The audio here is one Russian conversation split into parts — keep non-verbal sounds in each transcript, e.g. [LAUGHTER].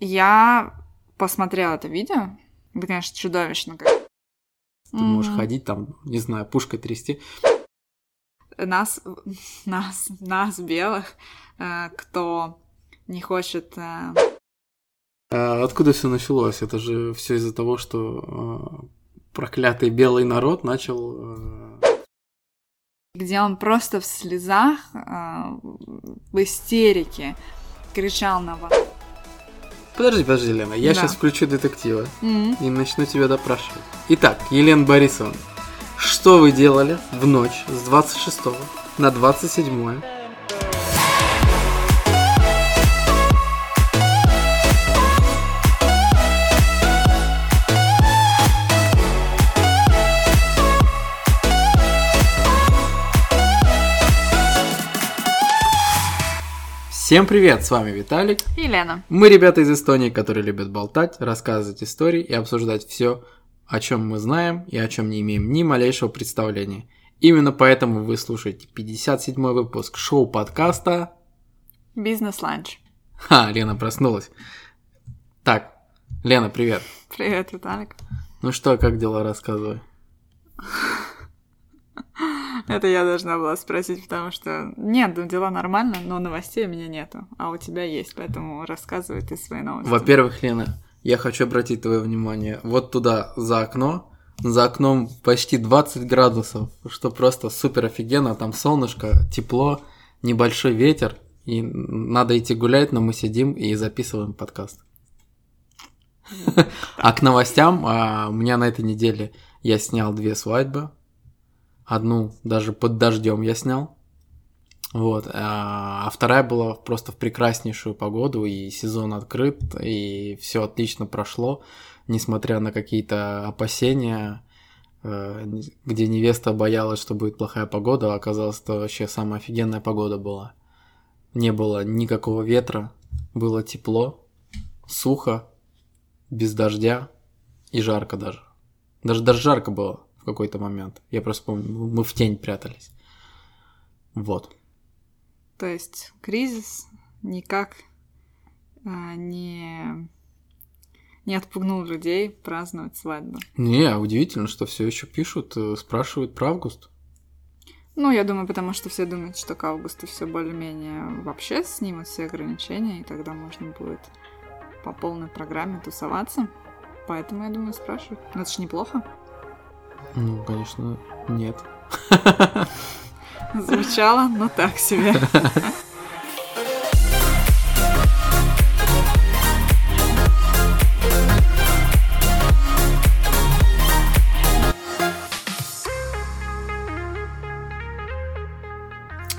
Я посмотрела это видео. Это, конечно, чудовищно. Как... Ты можешь ходить там, не знаю, пушкой трясти. Нас, [LAUGHS] нас, нас, белых, э, кто не хочет... э, А откуда все началось? Это же все из-за того, что э, проклятый белый народ начал... где он просто в слезах, в истерике кричал на вас. Подожди, подожди, Лена, я Да. сейчас включу детектива М. и начну тебя допрашивать. Итак, Елена Борисовна, что вы делали в ночь с 26 на 27? Всем привет, с вами Виталик. Елена. Мы ребята из Эстонии, которые любят болтать, рассказывать истории и обсуждать все, о чем мы знаем и о чем не имеем ни малейшего представления. Именно поэтому вы слушаете 57 выпуск шоу-подкаста. Бизнес-ланч. Ха, Лена проснулась. Так, Лена, привет. Привет, Виталик. Ну что, как дела, рассказывай. [LAUGHS] [LAUGHS] Это я должна была спросить, потому что нет, ну, дела нормально, но новостей у меня нету, а у тебя есть, поэтому рассказывай ты свои новости. Во-первых, Лена, я хочу обратить твое внимание вот туда, за окно. За окном почти 20 градусов, что просто супер офигенно. Там солнышко, тепло, небольшой ветер. И надо идти гулять, но мы сидим и записываем подкаст. [LAUGHS] А к новостям, а, у меня на этой неделе я снял две свадьбы. Одну даже под дождем я снял. Вот. А а вторая была просто в прекраснейшую погоду, и сезон открыт, и все отлично прошло, несмотря на какие-то опасения, э, где невеста боялась, что будет плохая погода, а оказалось, что вообще самая офигенная погода была. Не было никакого ветра, было тепло, сухо, без дождя и жарко даже. Даже, даже жарко было какой-то момент. Я просто помню, мы в тень прятались. Вот. То есть кризис никак а, не, не отпугнул людей праздновать свадьбу. Не, удивительно, что все еще пишут, э, спрашивают про август. Ну, я думаю, потому что все думают, что к августу все более-менее вообще снимут все ограничения, и тогда можно будет по полной программе тусоваться. Поэтому, я думаю, спрашивают. Но это ж неплохо. Ну, конечно, нет. Звучало, но так себе.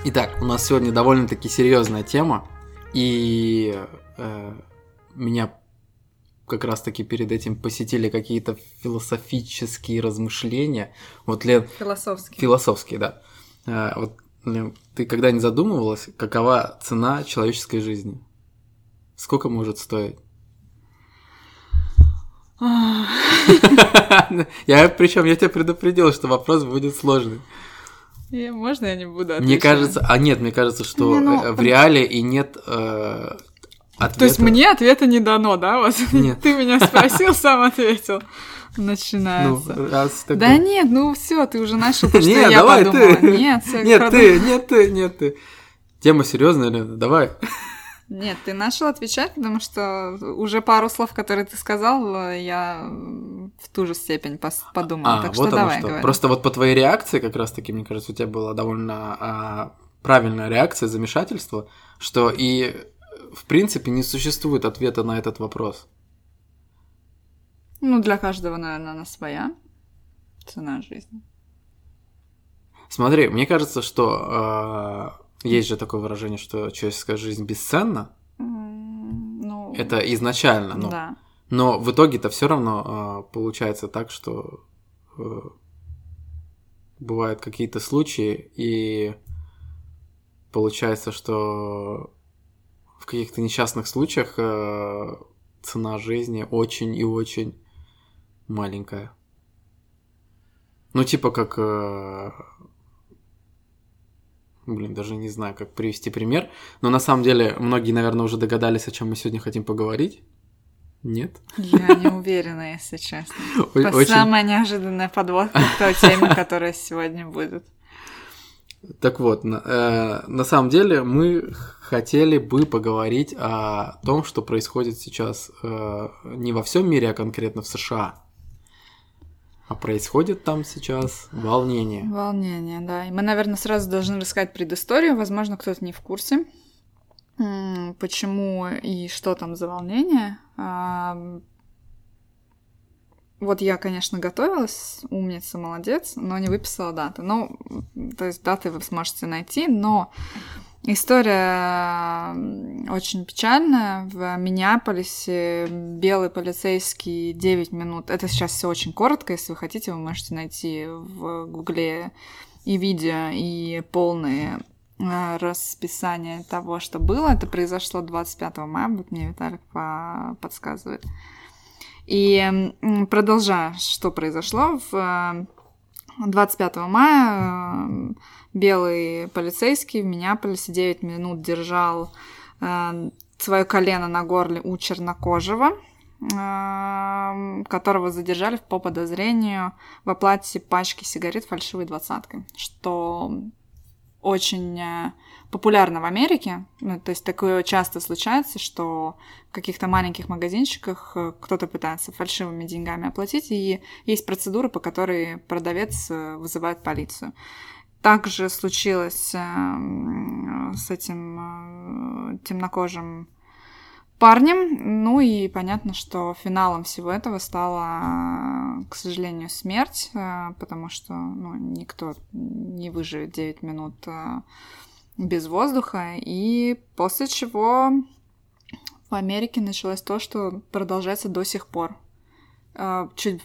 Итак, у нас сегодня довольно-таки серьезная тема, и э, меня как раз-таки перед этим посетили какие-то философические размышления. Вот, Лен, Философски. философские, да. Э, вот, Лен, ты когда не задумывалась, какова цена человеческой жизни? Сколько может стоить? [LAUGHS] Я причем я тебя предупредил, что вопрос будет сложный. Можно я не буду Мне отвечать? кажется, а нет, мне кажется, что Не, ну, в реале и нет э, ответа. То есть мне ответа не дано, да? Вот Нет. ты меня спросил, сам ответил. ну, Начинается. раз такой- Да нет, ну все, ты уже начал то, [LAUGHS] что Не, я давай подумала. ты. Нет, Нет, продум- ты, нет, ты, нет, ты. Тема серьезная, Лена, давай. Нет, ты начал отвечать, потому что уже пару слов, которые ты сказал, я в ту же степень подумала. А, так вот что давай, что. говори. Просто вот по твоей реакции, как раз-таки, мне кажется, у тебя была довольно а, правильная реакция, замешательство, что и в принципе не существует ответа на этот вопрос. Ну, для каждого, наверное, она своя цена жизни. Смотри, мне кажется, что а, есть же такое выражение, что человеческая жизнь бесценна. Ну, Это изначально, но да. Но в итоге-то все равно э, получается так, что э, бывают какие-то случаи, и получается, что в каких-то несчастных случаях э, цена жизни очень и очень маленькая. Ну, типа как... э, Блин, даже не знаю, как привести пример. Но на самом деле многие, наверное, уже догадались, о чем мы сегодня хотим поговорить. Нет? Я не уверена, если честно. [LAUGHS] Очень- самая неожиданная подводка к той теме, которая сегодня будет. Так вот, на, э, на самом деле мы хотели бы поговорить о том, что происходит сейчас э, не во всем мире, а конкретно в США. А происходит там сейчас волнение. Волнение, да. И мы, наверное, сразу должны рассказать предысторию. Возможно, кто-то не в курсе, почему и что там за волнение. А, Вот я, конечно, готовилась, умница, молодец, но не выписала даты. Ну, то есть даты вы сможете найти, но история очень печальная. В Миннеаполисе белый полицейский 9 минут. Это сейчас все очень коротко, если вы хотите, вы можете найти в Гугле и видео, и полные э, расписание того, что было. Это произошло 25 мая, вот мне Виталик по- подсказывает. И продолжая, что произошло, в э, 25 мая э, белый полицейский в Миннеаполисе 9 минут держал свое колено на горле у чернокожего, э, которого задержали по подозрению в оплате пачки сигарет фальшивой двадцаткой, что очень э, популярно в Америке. Ну, то есть такое часто случается, что в каких-то маленьких магазинчиках э, кто-то пытается фальшивыми деньгами оплатить, и есть процедура, по которой продавец э, вызывает полицию. Также случилось э, м, с этим темнокожим парнем. Ну и понятно, что финалом всего этого стала, к сожалению, смерть, э, потому что ну, никто не выживет 9 минут э, без воздуха. И после чего в Америке началось то, что продолжается до сих пор. Э, Чуть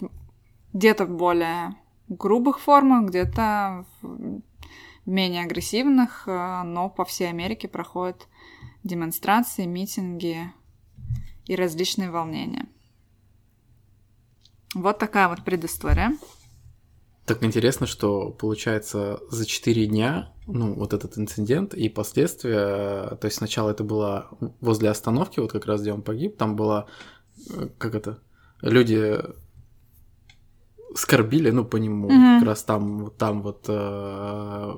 где-то в более грубых формах, где-то в менее агрессивных, но по всей Америке проходят демонстрации, митинги и различные волнения. Вот такая вот предыстория. Так интересно, что получается за 4 дня, ну, вот этот инцидент и последствия, э, то есть сначала это было возле остановки, вот как раз где он погиб, там было, э, как это, люди скорбили, ну, по нему, Мгм. как раз там, вот там вот э,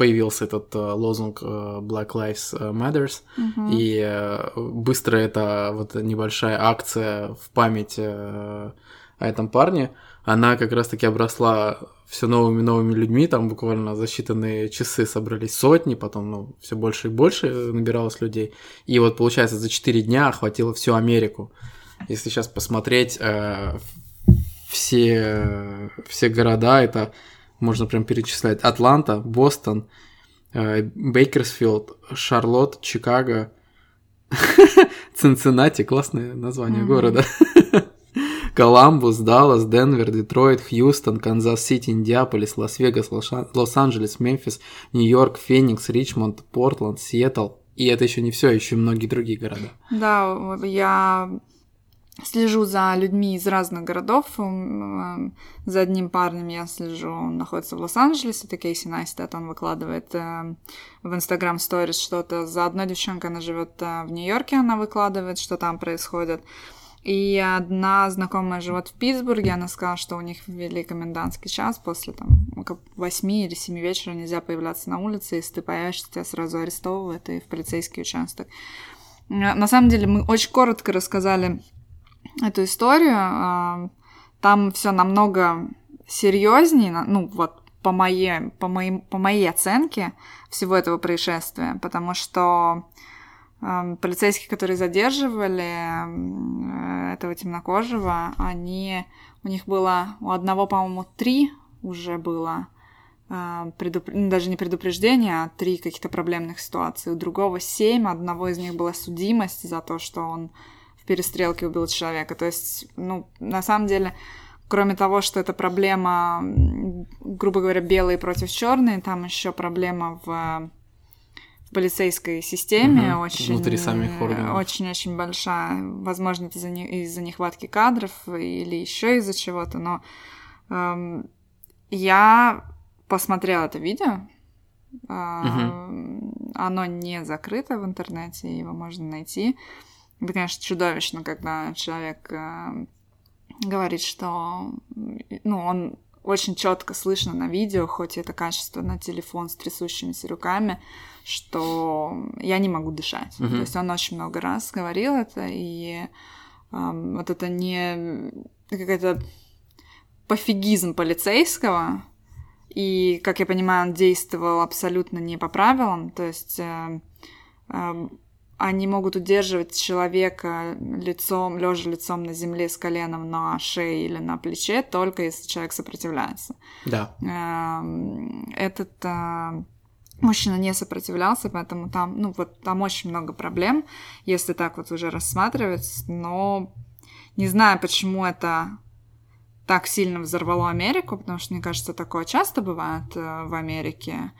появился этот э, лозунг э, Black Lives Matters, Мгм. и э, быстро эта вот небольшая акция в память э, о этом парне, она как раз-таки обросла все новыми новыми людьми, там буквально за считанные часы собрались сотни, потом ну, все больше и больше набиралось людей. И вот получается за 4 дня охватило всю Америку. Если сейчас посмотреть э, все, все города, это можно прям перечислять. Атланта, Бостон, э, Бейкерсфилд, Шарлотт, Чикаго, [LAUGHS] Цинциннати, классное название Мгм. города. [LAUGHS] Коламбус, Даллас, Денвер, Детройт, Хьюстон, Канзас-Сити, Индиаполис, Лас-Вегас, Лос-Анджелес, Мемфис, Нью-Йорк, Феникс, Ричмонд, Портланд, Сиэтл. И это еще не все, еще многие другие города. Да, я слежу за людьми из разных городов. М, э, За одним парнем я слежу, он находится в Лос-Анджелесе, это Кейси Найстат, он выкладывает э, в Instagram Stories что-то. За одной девчонкой она живет э, в Нью-Йорке, она выкладывает, что там происходит. И одна знакомая живет в Питтсбурге, она сказала, что у них ввели комендантский час, после там 8 или 7 вечера нельзя появляться на улице, если ты появишься, тебя сразу арестовывают и в полицейский участок. На самом деле мы очень коротко рассказали эту историю. а, Там все намного серьезнее, ну вот по моей, по, моим, по моей оценке всего этого происшествия, потому что эм, полицейские, которые задерживали э, этого темнокожего, они, у них было, у одного, по-моему, три уже было э, предуп- ну, даже не предупреждение, а три каких-то проблемных ситуации. У другого семь, одного из них была судимость за то, что он в перестрелке убил человека. То есть, ну, на самом деле, кроме того, что это проблема, грубо говоря, белые против черные, там еще проблема в полицейской системе Мгм, очень внутри самих органов. очень-очень большая, возможно, это из-за, не- из-за нехватки кадров или еще из-за чего-то, но эм, я посмотрела это видео. А, Оно не закрыто в интернете, его можно найти. Это, конечно, чудовищно, когда человек э, говорит, что ну, он очень четко слышно на видео, хоть это качество на телефон с трясущимися руками, что я не могу дышать. Мгм. То есть он очень много раз говорил это, и эм, вот это не какой-то пофигизм полицейского, и, как я понимаю, он действовал абсолютно не по правилам, то есть э, эм, они могут удерживать человека лицом, лежа лицом на земле с коленом на шее или на плече, только если человек сопротивляется. Да. Эм, Этот э, мужчина не сопротивлялся, поэтому там, ну вот там очень много проблем, если так вот уже рассматривать, но не знаю, почему это так сильно взорвало Америку, потому что, мне кажется, такое часто бывает э, в Америке.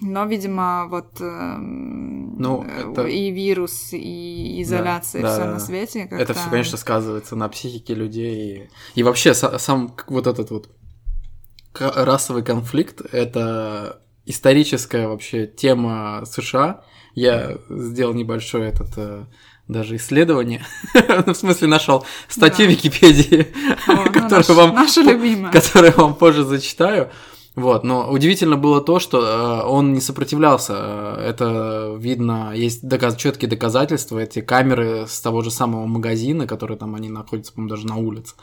Но, видимо, вот эм, Ну, э, это- и вирус, и изоляция, Да, и все да, на свете. Это как-то- все, конечно, сказывается на психике людей. И, и вообще са- сам вот этот вот расовый конфликт — это историческая вообще тема США. Я сделал небольшое этот э, даже исследование, [LAUGHS] Ну, в смысле нашел статью Да. Википедии, О, ну, которую наш- вам которую вам позже зачитаю. Вот, но удивительно было то, что э, он не сопротивлялся. Э, Это видно, есть доказ, четкие доказательства, эти камеры с того же самого магазина, которые там они находятся, по-моему, даже на улице.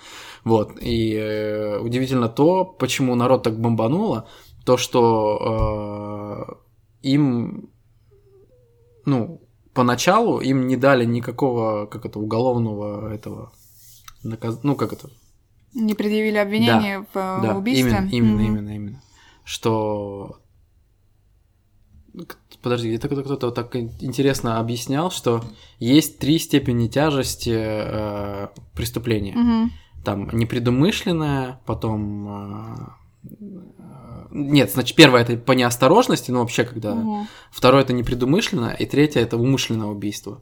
Вот, и э, удивительно то, почему народ так бомбануло, то, что э, им, ну, поначалу им не дали никакого, как это, уголовного этого, наказ... ну, как это, Не предъявили обвинение в э, да, убийстве? Именно, именно, Мгм. именно, именно. Что... Подожди, где-то кто- кто-то вот так интересно объяснял, что есть три степени тяжести э, преступления. Мгм. Там непредумышленное, потом... э, э, Нет, значит, первое это по неосторожности, ну вообще когда... Мгм. Второе это непредумышленное, и третье это умышленное убийство.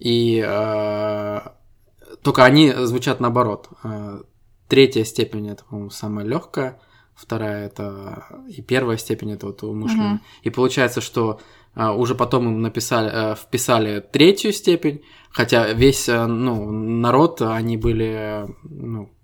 И э, только они звучат наоборот. Э, третья степень это, по-моему, самая легкая, вторая это и первая степень это вот умышленная. Мгм. И получается, что э, уже потом им написали, э, вписали третью степень, хотя весь э, ну, народ, они были ну,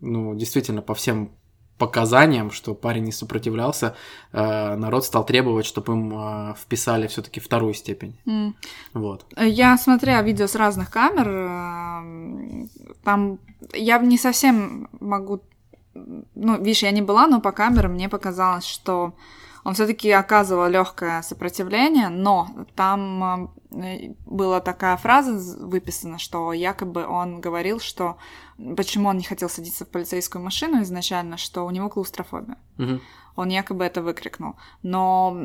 ну, действительно по всем показаниям, что парень не сопротивлялся, э, народ стал требовать, чтобы им э, вписали все-таки вторую степень. М. Вот. Я смотрела видео с разных камер, эм, там я не совсем могу, ну, видишь, я не была, но по камерам мне показалось, что он все-таки оказывал легкое сопротивление, но там э, была такая фраза выписана, что якобы он говорил, что почему он не хотел садиться в полицейскую машину изначально, что у него клаустрофобия. Мгм. Он якобы это выкрикнул. Но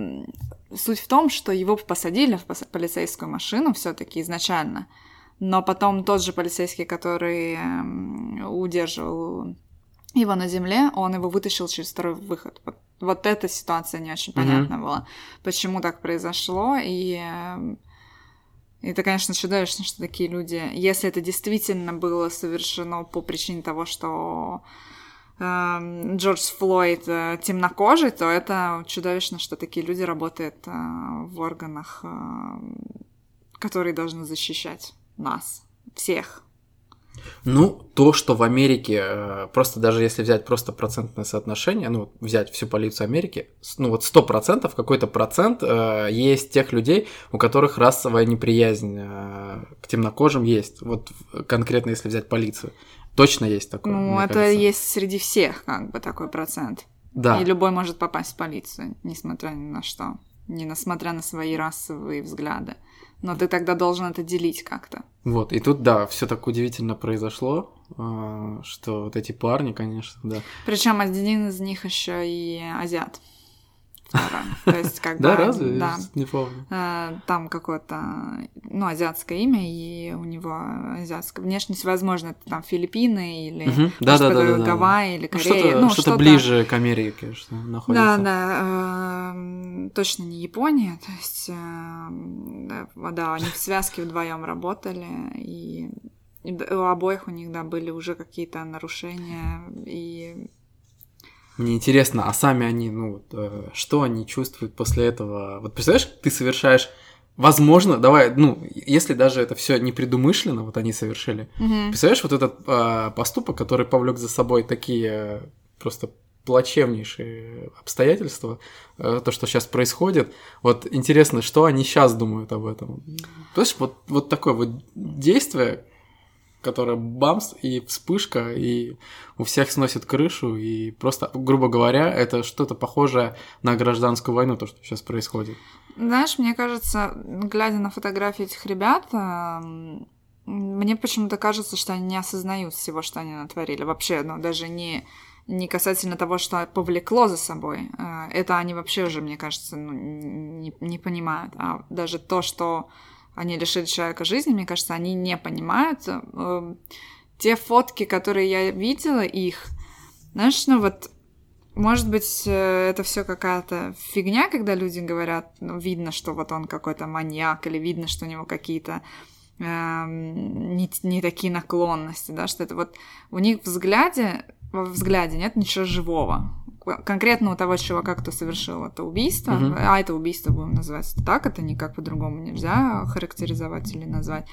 суть в том, что его посадили в полицейскую машину все-таки изначально. Но потом тот же полицейский, который удерживал его на земле, он его вытащил через второй выход. Вот, эта ситуация не очень понятна была, почему так произошло. И это, конечно, чудовищно, что такие люди, если это действительно было совершено по причине того, что эм, Джордж Флойд э, темнокожий, то это чудовищно, что такие люди работают э, в органах, э, которые должны защищать нас, всех. Ну, то, что в Америке, э, просто даже если взять просто процентное соотношение, ну, взять всю полицию Америки, ну, вот 100%, какой-то процент э, есть тех людей, у которых расовая неприязнь э, к темнокожим есть. Вот конкретно если взять полицию. Точно есть такое. Ну, это кажется. есть среди всех, как бы, такой процент. Да. И любой может попасть в полицию, несмотря ни на что. Не несмотря на свои расовые взгляды. Но ты тогда должен это делить как-то. Вот, и тут, да, все так удивительно произошло, э, что вот эти парни, конечно, да. Причем один из них еще и азиат. Второй. То есть, как [LAUGHS] бы. Да, разве? Да. Не помню. Э, Там какое-то, ну, азиатское имя, и у него азиатская внешность, возможно, это там Филиппины или Гавайи или Ну, Корея. что-то, ну, что-то ближе к Америке что находится. Да, да, эм, точно не Япония, [LAUGHS] то есть, эм, да, они в связке вдвоем работали, и, у обоих у них, да, были уже какие-то нарушения, и Мне интересно, а сами они, ну, вот, э, что они чувствуют после этого? Вот представляешь, ты совершаешь возможно, давай, ну, если даже это все не предумышленно, вот они совершили, Мгм. представляешь, вот этот а, поступок, который повлек за собой такие э, просто плачевнейшие обстоятельства, э, то, что сейчас происходит. Вот интересно, что они сейчас думают об этом. Понимаешь, вот, вот такое вот действие, которое бамс и вспышка, и у всех сносит крышу, и просто, грубо говоря, это что-то похожее на гражданскую войну, то, что сейчас происходит. Знаешь, мне кажется, глядя на фотографии этих ребят, эм, мне почему-то кажется, что они не осознают всего, что они натворили. Вообще, ну, даже не, не касательно того, что повлекло за собой. Э, Это они вообще уже, мне кажется, ну, не, не понимают. А даже то, что они лишили человека жизни, мне кажется, они не понимают. Эм, Те фотки, которые я видела их, знаешь, ну вот может быть, э, это все какая-то фигня, когда люди говорят, ну, видно, что вот он какой-то маньяк, или видно, что у него какие-то эм, не, не такие наклонности, да, что это вот у них в взгляде, во взгляде нет ничего живого. Конкретно у того чувака, кто совершил это убийство, Мгм. а это убийство будем называть так, это никак по-другому нельзя характеризовать или назвать.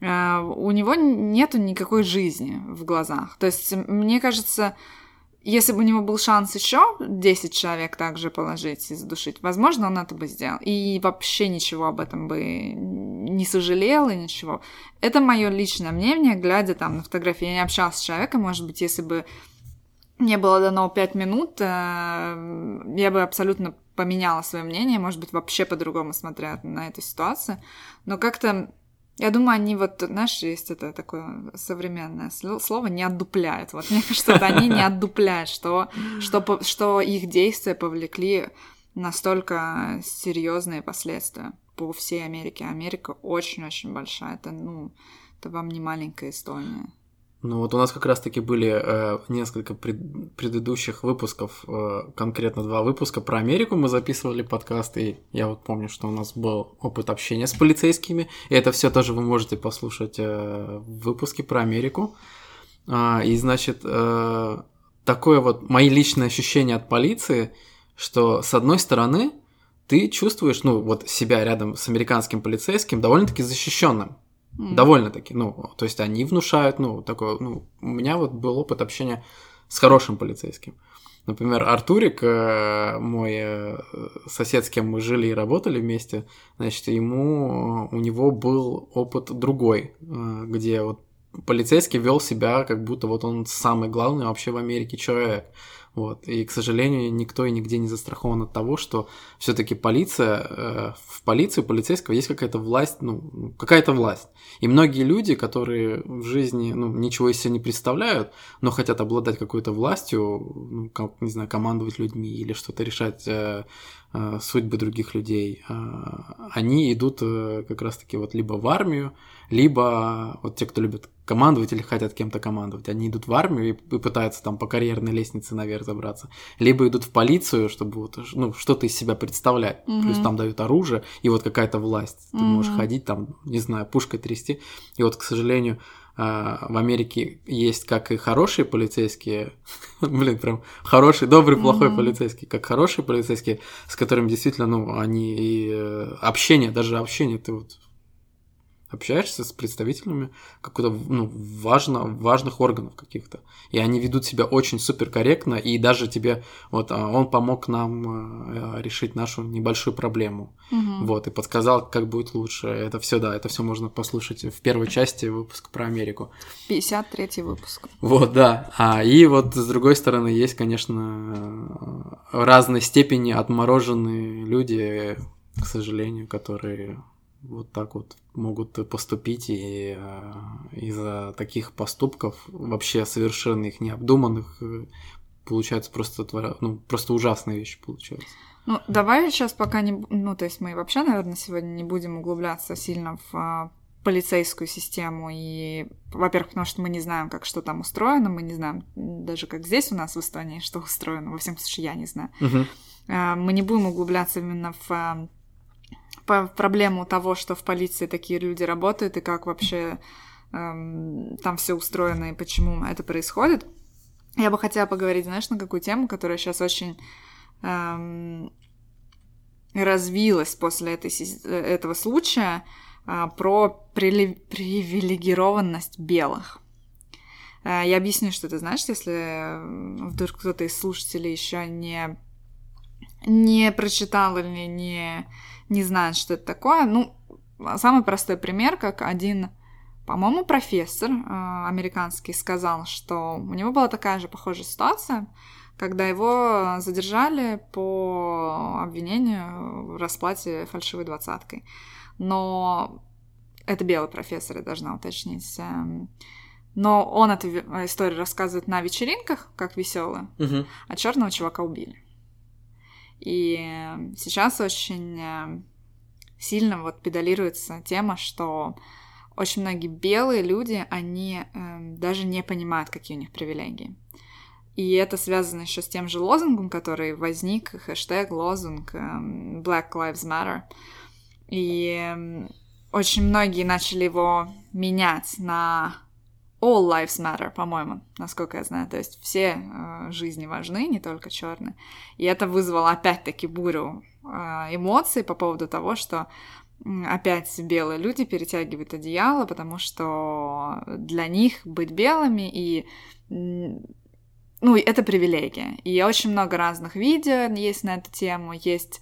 Э, У него нету никакой жизни в глазах. То есть, мне кажется, если бы у него был шанс еще 10 человек также положить и задушить, возможно, он это бы сделал. И вообще ничего об этом бы не сожалел и ничего. Это мое личное мнение, глядя там на фотографии. Я не общалась с человеком, может быть, если бы мне было дано 5 минут, э, я бы абсолютно поменяла свое мнение, может быть, вообще по-другому смотря на эту ситуацию. Но как-то я думаю, они вот, знаешь, есть это такое современное сло- слово, не отдупляют. Вот мне кажется, они не отдупляют, что, что, что их действия повлекли настолько серьезные последствия по всей Америке. Америка очень-очень большая. Это, ну, это вам не маленькая Эстония. Ну вот у нас как раз-таки были э, несколько пред- предыдущих выпусков, э, конкретно два выпуска про Америку мы записывали подкаст, и я вот помню, что у нас был опыт общения с полицейскими, и это все тоже вы можете послушать э, в выпуске про Америку. А, и значит, э, такое вот мои личные ощущения от полиции, что с одной стороны ты чувствуешь, ну вот себя рядом с американским полицейским довольно-таки защищенным. М. Довольно-таки, ну, то есть они внушают, ну, такое, ну, у меня вот был опыт общения с хорошим полицейским. Например, Артурик, э, мой э, сосед, с кем мы жили и работали вместе, значит, ему, у него был опыт другой, э, где вот полицейский вел себя, как будто вот он самый главный вообще в Америке человек. Вот. И, к сожалению, никто и нигде не застрахован от того, что все-таки полиция, э, в полиции у полицейского есть какая-то власть, ну, какая-то власть. И многие люди, которые в жизни, ну, ничего из себя не представляют, но хотят обладать какой-то властью, ну, как, не знаю, командовать людьми или что-то решать э, э, судьбы других людей, э, они идут э, как раз-таки вот либо в армию, либо вот те, кто любит командовать или хотят кем-то командовать, они идут в армию и, и пытаются там по карьерной лестнице наверх забраться, либо идут в полицию, чтобы вот, ну, что-то из себя представлять, Мгм. плюс там дают оружие и вот какая-то власть, ты можешь Мгм. ходить там, не знаю, пушкой трясти, и вот, к сожалению, а, в Америке есть как и хорошие полицейские, [LAUGHS] блин, прям хороший, добрый, плохой Мгм. полицейский, как хорошие полицейские, с которыми действительно, ну, они и э, общение, даже общение, ты вот общаешься с представителями какого-то ну, важно, важных органов каких-то. И они ведут себя очень супер корректно, и даже тебе, вот а, он помог нам э, решить нашу небольшую проблему. Мгм. Вот, и подсказал, как будет лучше. Это все, да, это все можно послушать в первой части выпуска про Америку. 53 выпуск. Вот, да. А, и вот с другой стороны есть, конечно, разной степени отмороженные люди, к сожалению, которые вот так вот могут поступить и э, из-за таких поступков вообще совершенно их необдуманных э, получается просто ну просто ужасные вещи получаются. Ну, давай сейчас пока не... Ну, то есть мы вообще, наверное, сегодня не будем углубляться сильно в а, полицейскую систему. И, во-первых, потому что мы не знаем, как что там устроено, мы не знаем даже, как здесь у нас в Эстонии, что устроено. Во всяком случае, я не знаю. А, Мы не будем углубляться именно в, а, по- проблему того, что в полиции такие люди работают, и как вообще эм, там все устроено, и почему это происходит. Я бы хотела поговорить, знаешь, на какую тему, которая сейчас очень эм, развилось после этой, этого случая а, про привилегированность белых. А, я объясню, что это значит, если вдруг кто-то из слушателей еще не, не прочитал или не, не знает, что это такое. Ну, самый простой пример, как один, по-моему, профессор э, американский сказал, что у него была такая же похожая ситуация, когда его задержали по обвинению в расплате фальшивой двадцаткой. Но это белый профессор, я должна уточнить. Эм, но он эту историю рассказывает на вечеринках, как веселую, угу. а черного чувака убили. И сейчас очень э, сильно вот педалируется тема, что очень многие белые люди, они э, даже не понимают, какие у них привилегии. И это связано еще с тем же лозунгом, который возник, хэштег, лозунг эм, Black Lives Matter. И эм, очень многие начали его менять на All Lives Matter, по-моему, насколько я знаю. То есть все э, жизни важны, не только черные. И это вызвало опять-таки бурю э, эмоций по поводу того, что опять белые люди перетягивают одеяло, потому что для них быть белыми и ну, это привилегия. И очень много разных видео есть на эту тему, есть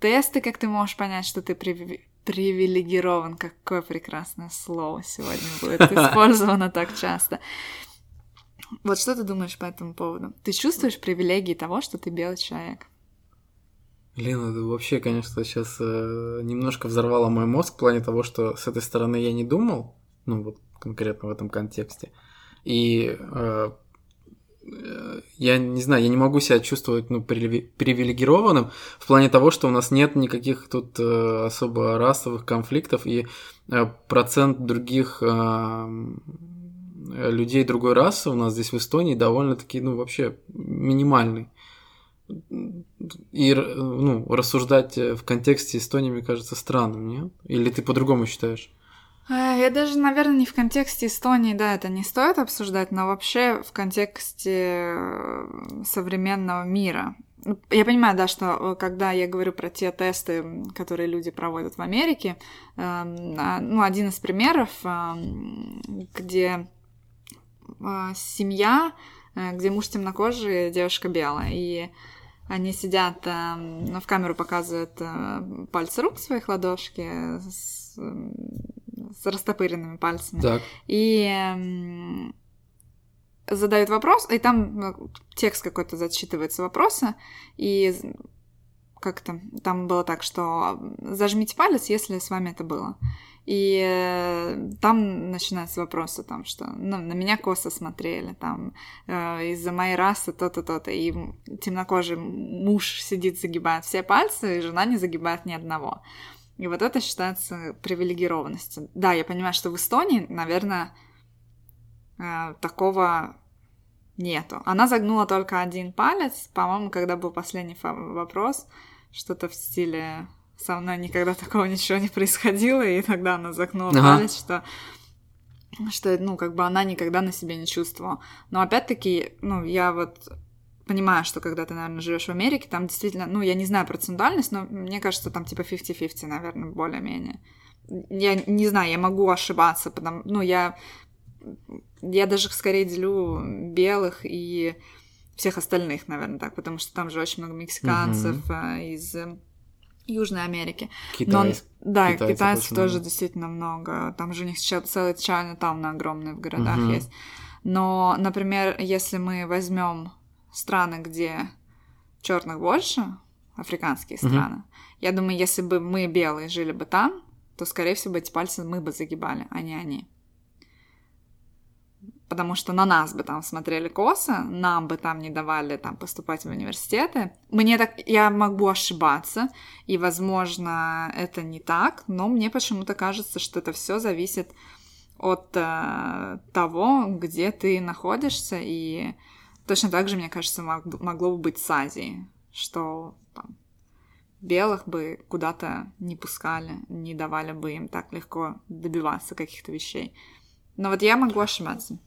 тесты, как ты можешь понять, что ты при... привилегирован. Какое прекрасное слово сегодня будет использовано так часто. Вот что ты думаешь по этому поводу? Ты чувствуешь привилегии того, что ты белый человек? Лена, ты вообще, конечно, сейчас э, немножко взорвала мой мозг в плане того, что с этой стороны я не думал, ну вот конкретно в этом контексте. И э, я не знаю, я не могу себя чувствовать ну, привилегированным в плане того, что у нас нет никаких тут э, особо расовых конфликтов, и э, процент других э, людей другой расы у нас здесь в Эстонии довольно-таки, ну, вообще минимальный. И ну, рассуждать в контексте Эстонии, мне кажется, странным, нет? Или ты по-другому считаешь? Э, я даже, наверное, не в контексте Эстонии, да, это не стоит обсуждать, но вообще в контексте э, современного мира. Я понимаю, да, что э, когда я говорю про те тесты, которые люди проводят в Америке, эм, а, ну, один из примеров, эм, где семья, где муж темнокожий, девушка белая, и они сидят, эм, в камеру показывают пальцы рук своих ладошки, с растопыренными пальцами. Так. И задают вопрос, и там ну, текст какой-то зачитывается вопроса, и как то там было так, что зажмите палец, если с вами это было. И э, там начинаются вопросы, там, что ну, на меня косо смотрели, там, э, из-за моей расы то-то, то-то. И темнокожий муж сидит, загибает все пальцы, и жена не загибает ни одного. И вот это считается привилегированностью. Да, я понимаю, что в Эстонии, наверное, э, такого нету. Она загнула только один палец, по-моему, когда был последний вопрос, что-то в стиле со мной никогда такого ничего не происходило, и тогда она загнула ага. палец, что что, ну, как бы она никогда на себе не чувствовала. Но опять-таки, ну, я вот понимаю, что когда ты, наверное, живешь в Америке, там действительно, ну, я не знаю процентуальность, но мне кажется, там типа 50-50, наверное, более-менее. Я не знаю, я могу ошибаться, потому, ну, я, я даже скорее делю белых и всех остальных, наверное, так, потому что там же очень много мексиканцев mm-hmm. из Южной Америки. Китайс. Но, да, китайцев, китайцев тоже много. действительно много. Там же у них целый Чайна там на огромные в городах mm-hmm. есть. Но, например, если мы возьмем страны, где черных больше, африканские страны, угу. я думаю, если бы мы белые жили бы там, то, скорее всего, эти пальцы мы бы загибали, а не они. Потому что на нас бы там смотрели косо, нам бы там не давали там поступать в университеты. Мне так, я могу ошибаться, и, возможно, это не так, но мне почему-то кажется, что это все зависит от э, того, где ты находишься и Точно так же, мне кажется, могло бы быть с Азией, что там, белых бы куда-то не пускали, не давали бы им так легко добиваться каких-то вещей. Но вот я могу ошибаться.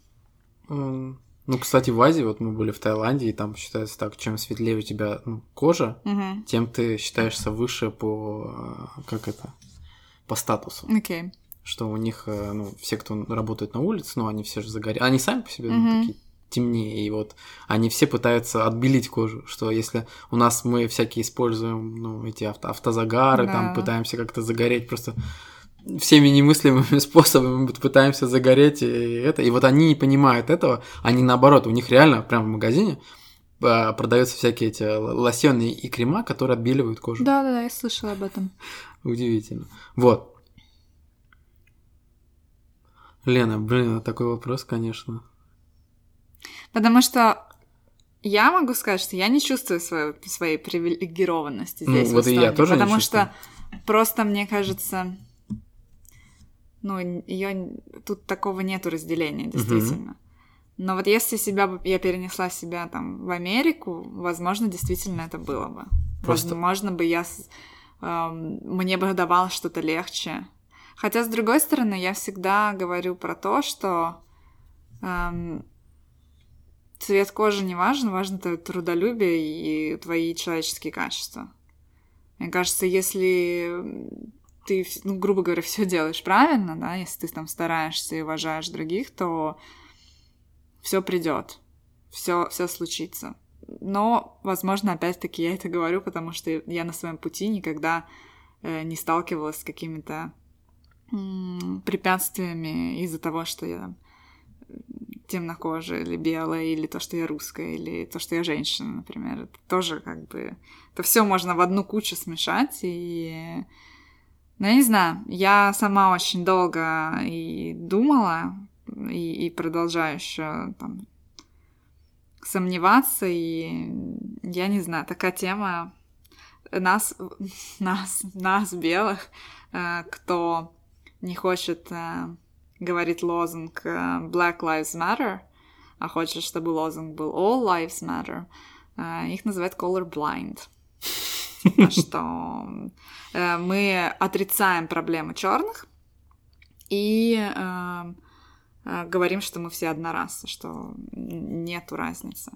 Ну, кстати, в Азии, вот мы были в Таиланде, и там считается так, чем светлее у тебя ну, кожа, Мгм. тем ты считаешься выше по, э, как это, по статусу. Окей. Что у них, э, ну, все, кто работает на улице, ну, они все же загорят. Они сами по себе ну, Мгм. такие темнее, и вот они все пытаются отбелить кожу, что если у нас мы всякие используем, ну, эти авто, автозагары, Да. там пытаемся как-то загореть просто всеми немыслимыми [LAUGHS] способами мы пытаемся загореть и это, и вот они не понимают этого, они наоборот, у них реально прямо в магазине а, продаются всякие эти лосьоны и крема, которые отбеливают кожу. Да-да-да, я слышала об этом. Удивительно. Вот. Лена, блин, такой вопрос, конечно. Потому что я могу сказать, что я не чувствую свою, своей привилегированности Ну, здесь. в вот и я тоже не Потому чувствую. что просто мне кажется, ну, ее тут такого нету разделения, действительно. Но вот если себя я перенесла себя там в Америку, возможно, действительно это было бы. Просто- Возможно бы я эм, мне бы давалось что-то легче. Хотя, с другой стороны, я всегда говорю про то, что эм, цвет кожи не важен, важно твое трудолюбие и твои человеческие качества. Мне кажется, если ты, ну, грубо говоря, все делаешь правильно, да, если ты там стараешься и уважаешь других, то все придет, все, все случится. Но, возможно, опять-таки я это говорю, потому что я на своем пути никогда э, не сталкивалась с какими-то препятствиями из-за того, что я темнокожая или белая, или то, что я русская, или то, что я женщина, например. Это тоже как бы... Это все можно в одну кучу смешать, и... Ну, я не знаю, я сама очень долго и думала, и, и продолжаю еще там сомневаться, и я не знаю, такая тема нас, [LAUGHS] нас, нас белых, э, кто не хочет говорить лозунг э, Black Lives Matter, а хочет, чтобы лозунг был All Lives Matter, э, их называют colorblind. Типа, что э, мы отрицаем проблемы черных и говорим, что мы все одна раса, что нету разницы.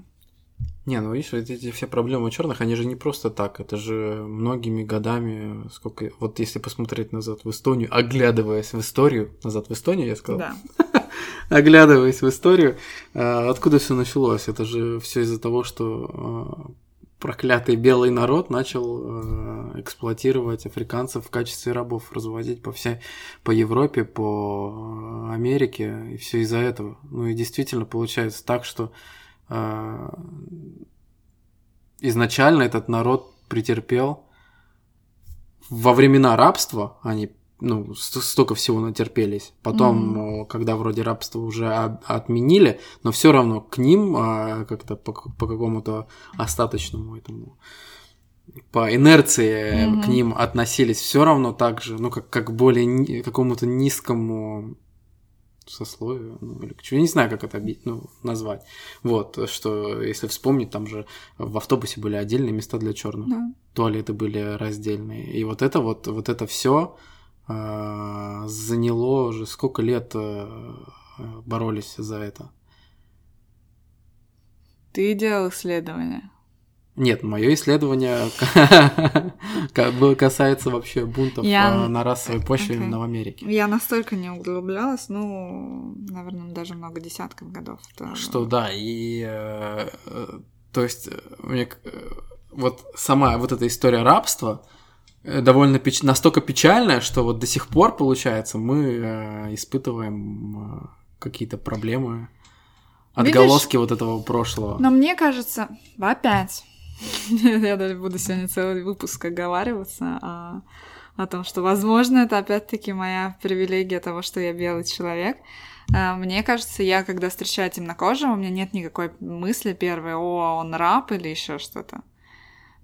Не, ну видишь, эти, эти все проблемы черных, они же не просто так, это же многими годами, сколько, вот если посмотреть назад в Эстонию, оглядываясь в историю, назад в Эстонию, я сказал, Да. [LAUGHS] оглядываясь в историю, э, откуда все началось? Это же все из-за того, что э, проклятый белый народ начал э, эксплуатировать африканцев в качестве рабов, разводить по всей, по Европе, по Америке, и все из-за этого. Ну и действительно получается так, что изначально этот народ претерпел во времена рабства, они ну, ст- столько всего натерпелись. Потом, э, когда вроде рабство уже отменили, но все равно к ним а, как-то по, по какому-то остаточному этому по инерции Мгм. к ним относились все равно так же, ну, как, как более ни- какому-то низкому сословию, ну, или к чему, я не знаю, как это ну, назвать. Вот, что если вспомнить, там же в автобусе были отдельные места для черных Да. туалеты были раздельные. И вот это вот, вот это все заняло уже сколько лет э, боролись за это. Ты делал исследование. Нет, мое исследование [LAUGHS] касается вообще бунтов Я- э, на расовой почве именно в Америке. Я настолько не углублялась, ну, наверное, даже много десятков годов. Это- Что да, и э, э, то есть э, мне вот сама вот эта история рабства довольно печ- настолько печальная, что вот до сих пор, получается, мы э, испытываем какие-то проблемы, Видишь? отголоски вот этого прошлого. Но мне кажется, опять, [LAUGHS] я даже буду сегодня целый выпуск оговариваться о, о том, что, возможно, это опять-таки моя привилегия того, что я белый человек. А, Мне кажется, я, когда встречаю темнокожего, у меня нет никакой мысли первой, о, он раб или еще что-то.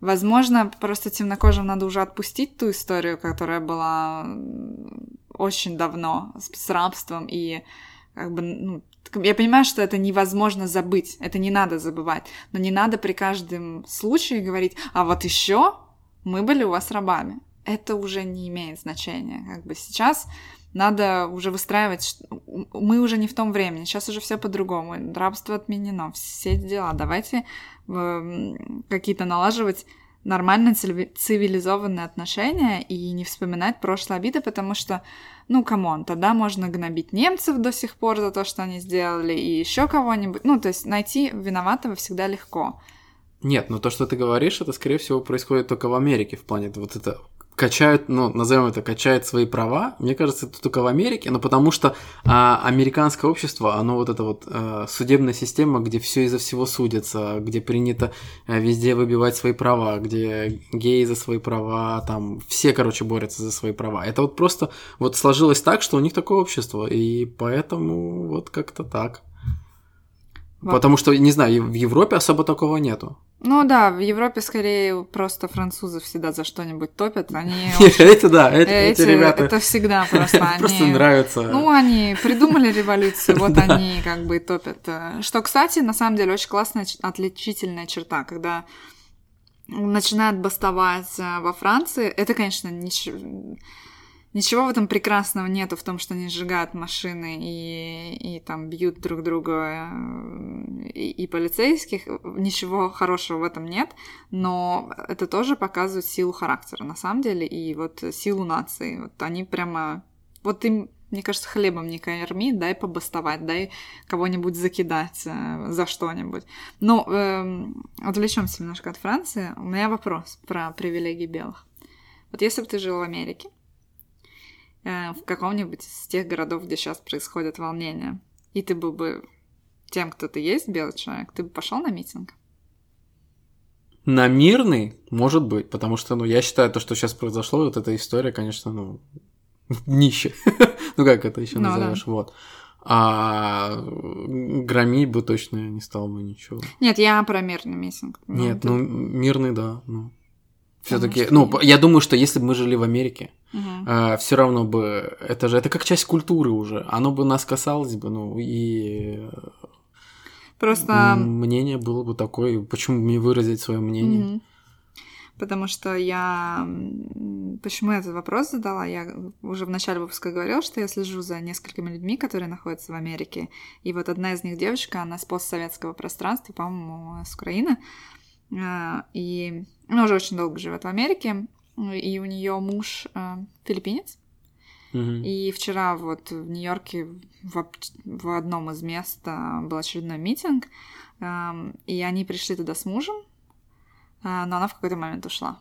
Возможно, просто темнокожим надо уже отпустить ту историю, которая была очень давно с, с рабством и как бы, ну, я понимаю, что это невозможно забыть, это не надо забывать, но не надо при каждом случае говорить, а вот еще мы были у вас рабами. Это уже не имеет значения. Как бы сейчас надо уже выстраивать... Мы уже не в том времени, сейчас уже все по-другому. Рабство отменено, все дела. Давайте какие-то налаживать нормально цивилизованные отношения и не вспоминать прошлые обиды, потому что, ну, come on, тогда можно гнобить немцев до сих пор за то, что они сделали, и еще кого-нибудь. Ну, то есть найти виноватого всегда легко. Нет, но то, что ты говоришь, это, скорее всего, происходит только в Америке в плане вот это качают, ну, назовем это, качает свои права, мне кажется, это только в Америке, но потому что а, американское общество, оно вот это вот а, судебная система, где все из-за всего судится, где принято а, везде выбивать свои права, где геи за свои права, там все, короче, борются за свои права. Это вот просто вот сложилось так, что у них такое общество, и поэтому вот как-то так. Потому что, не знаю, в Европе особо такого нету. Ну да, в Европе скорее просто французы всегда за что-нибудь топят. Они [LAUGHS] эти, да, эти ребята. Это всегда просто [LAUGHS] они... Просто нравится. Ну, они придумали революцию, вот [LAUGHS] они как бы топят. Что, кстати, на самом деле очень классная отличительная черта, когда начинают бастовать э, во Франции, это, конечно, ничего Ничего в этом прекрасного нету в том, что они сжигают машины и, и там бьют друг друга э, и, и полицейских. Ничего хорошего в этом нет, но это тоже показывает силу характера на самом деле и вот силу нации. Вот они прямо... Вот им, мне кажется, хлебом не корми, дай побастовать, дай кого-нибудь закидать э, за что-нибудь. Но э, отвлечемся немножко от Франции. У меня вопрос про привилегии белых. Вот если бы ты жил в Америке, Э, в каком-нибудь из тех городов, где сейчас происходят волнения, и ты был бы тем, кто ты есть, белый человек, ты бы пошел на митинг? На мирный, может быть, потому что, ну, я считаю, то, что сейчас произошло, вот эта история, конечно, ну, [LAUGHS] нище. [LAUGHS] ну, как это еще ну, назовешь, да. вот. А громить бы точно не стал бы ничего. Нет, я про мирный митинг. Нет, ну, мирный, да, ну. Все-таки, ну, я думаю, что если бы мы жили в Америке, угу. э, все равно бы это же это как часть культуры уже, оно бы нас касалось бы, ну и просто мнение было бы такое, почему мне выразить свое мнение? Угу. Потому что я... Почему я этот вопрос задала? Я уже в начале выпуска говорила, что я слежу за несколькими людьми, которые находятся в Америке. И вот одна из них девочка, она с постсоветского пространства, по-моему, с Украины. А, и она уже очень долго живет в Америке, и у нее муж э, филиппинец. И вчера вот в Нью-Йорке в, в одном из мест э, был очередной митинг, э, и они пришли туда с мужем, э, но она в какой-то момент ушла.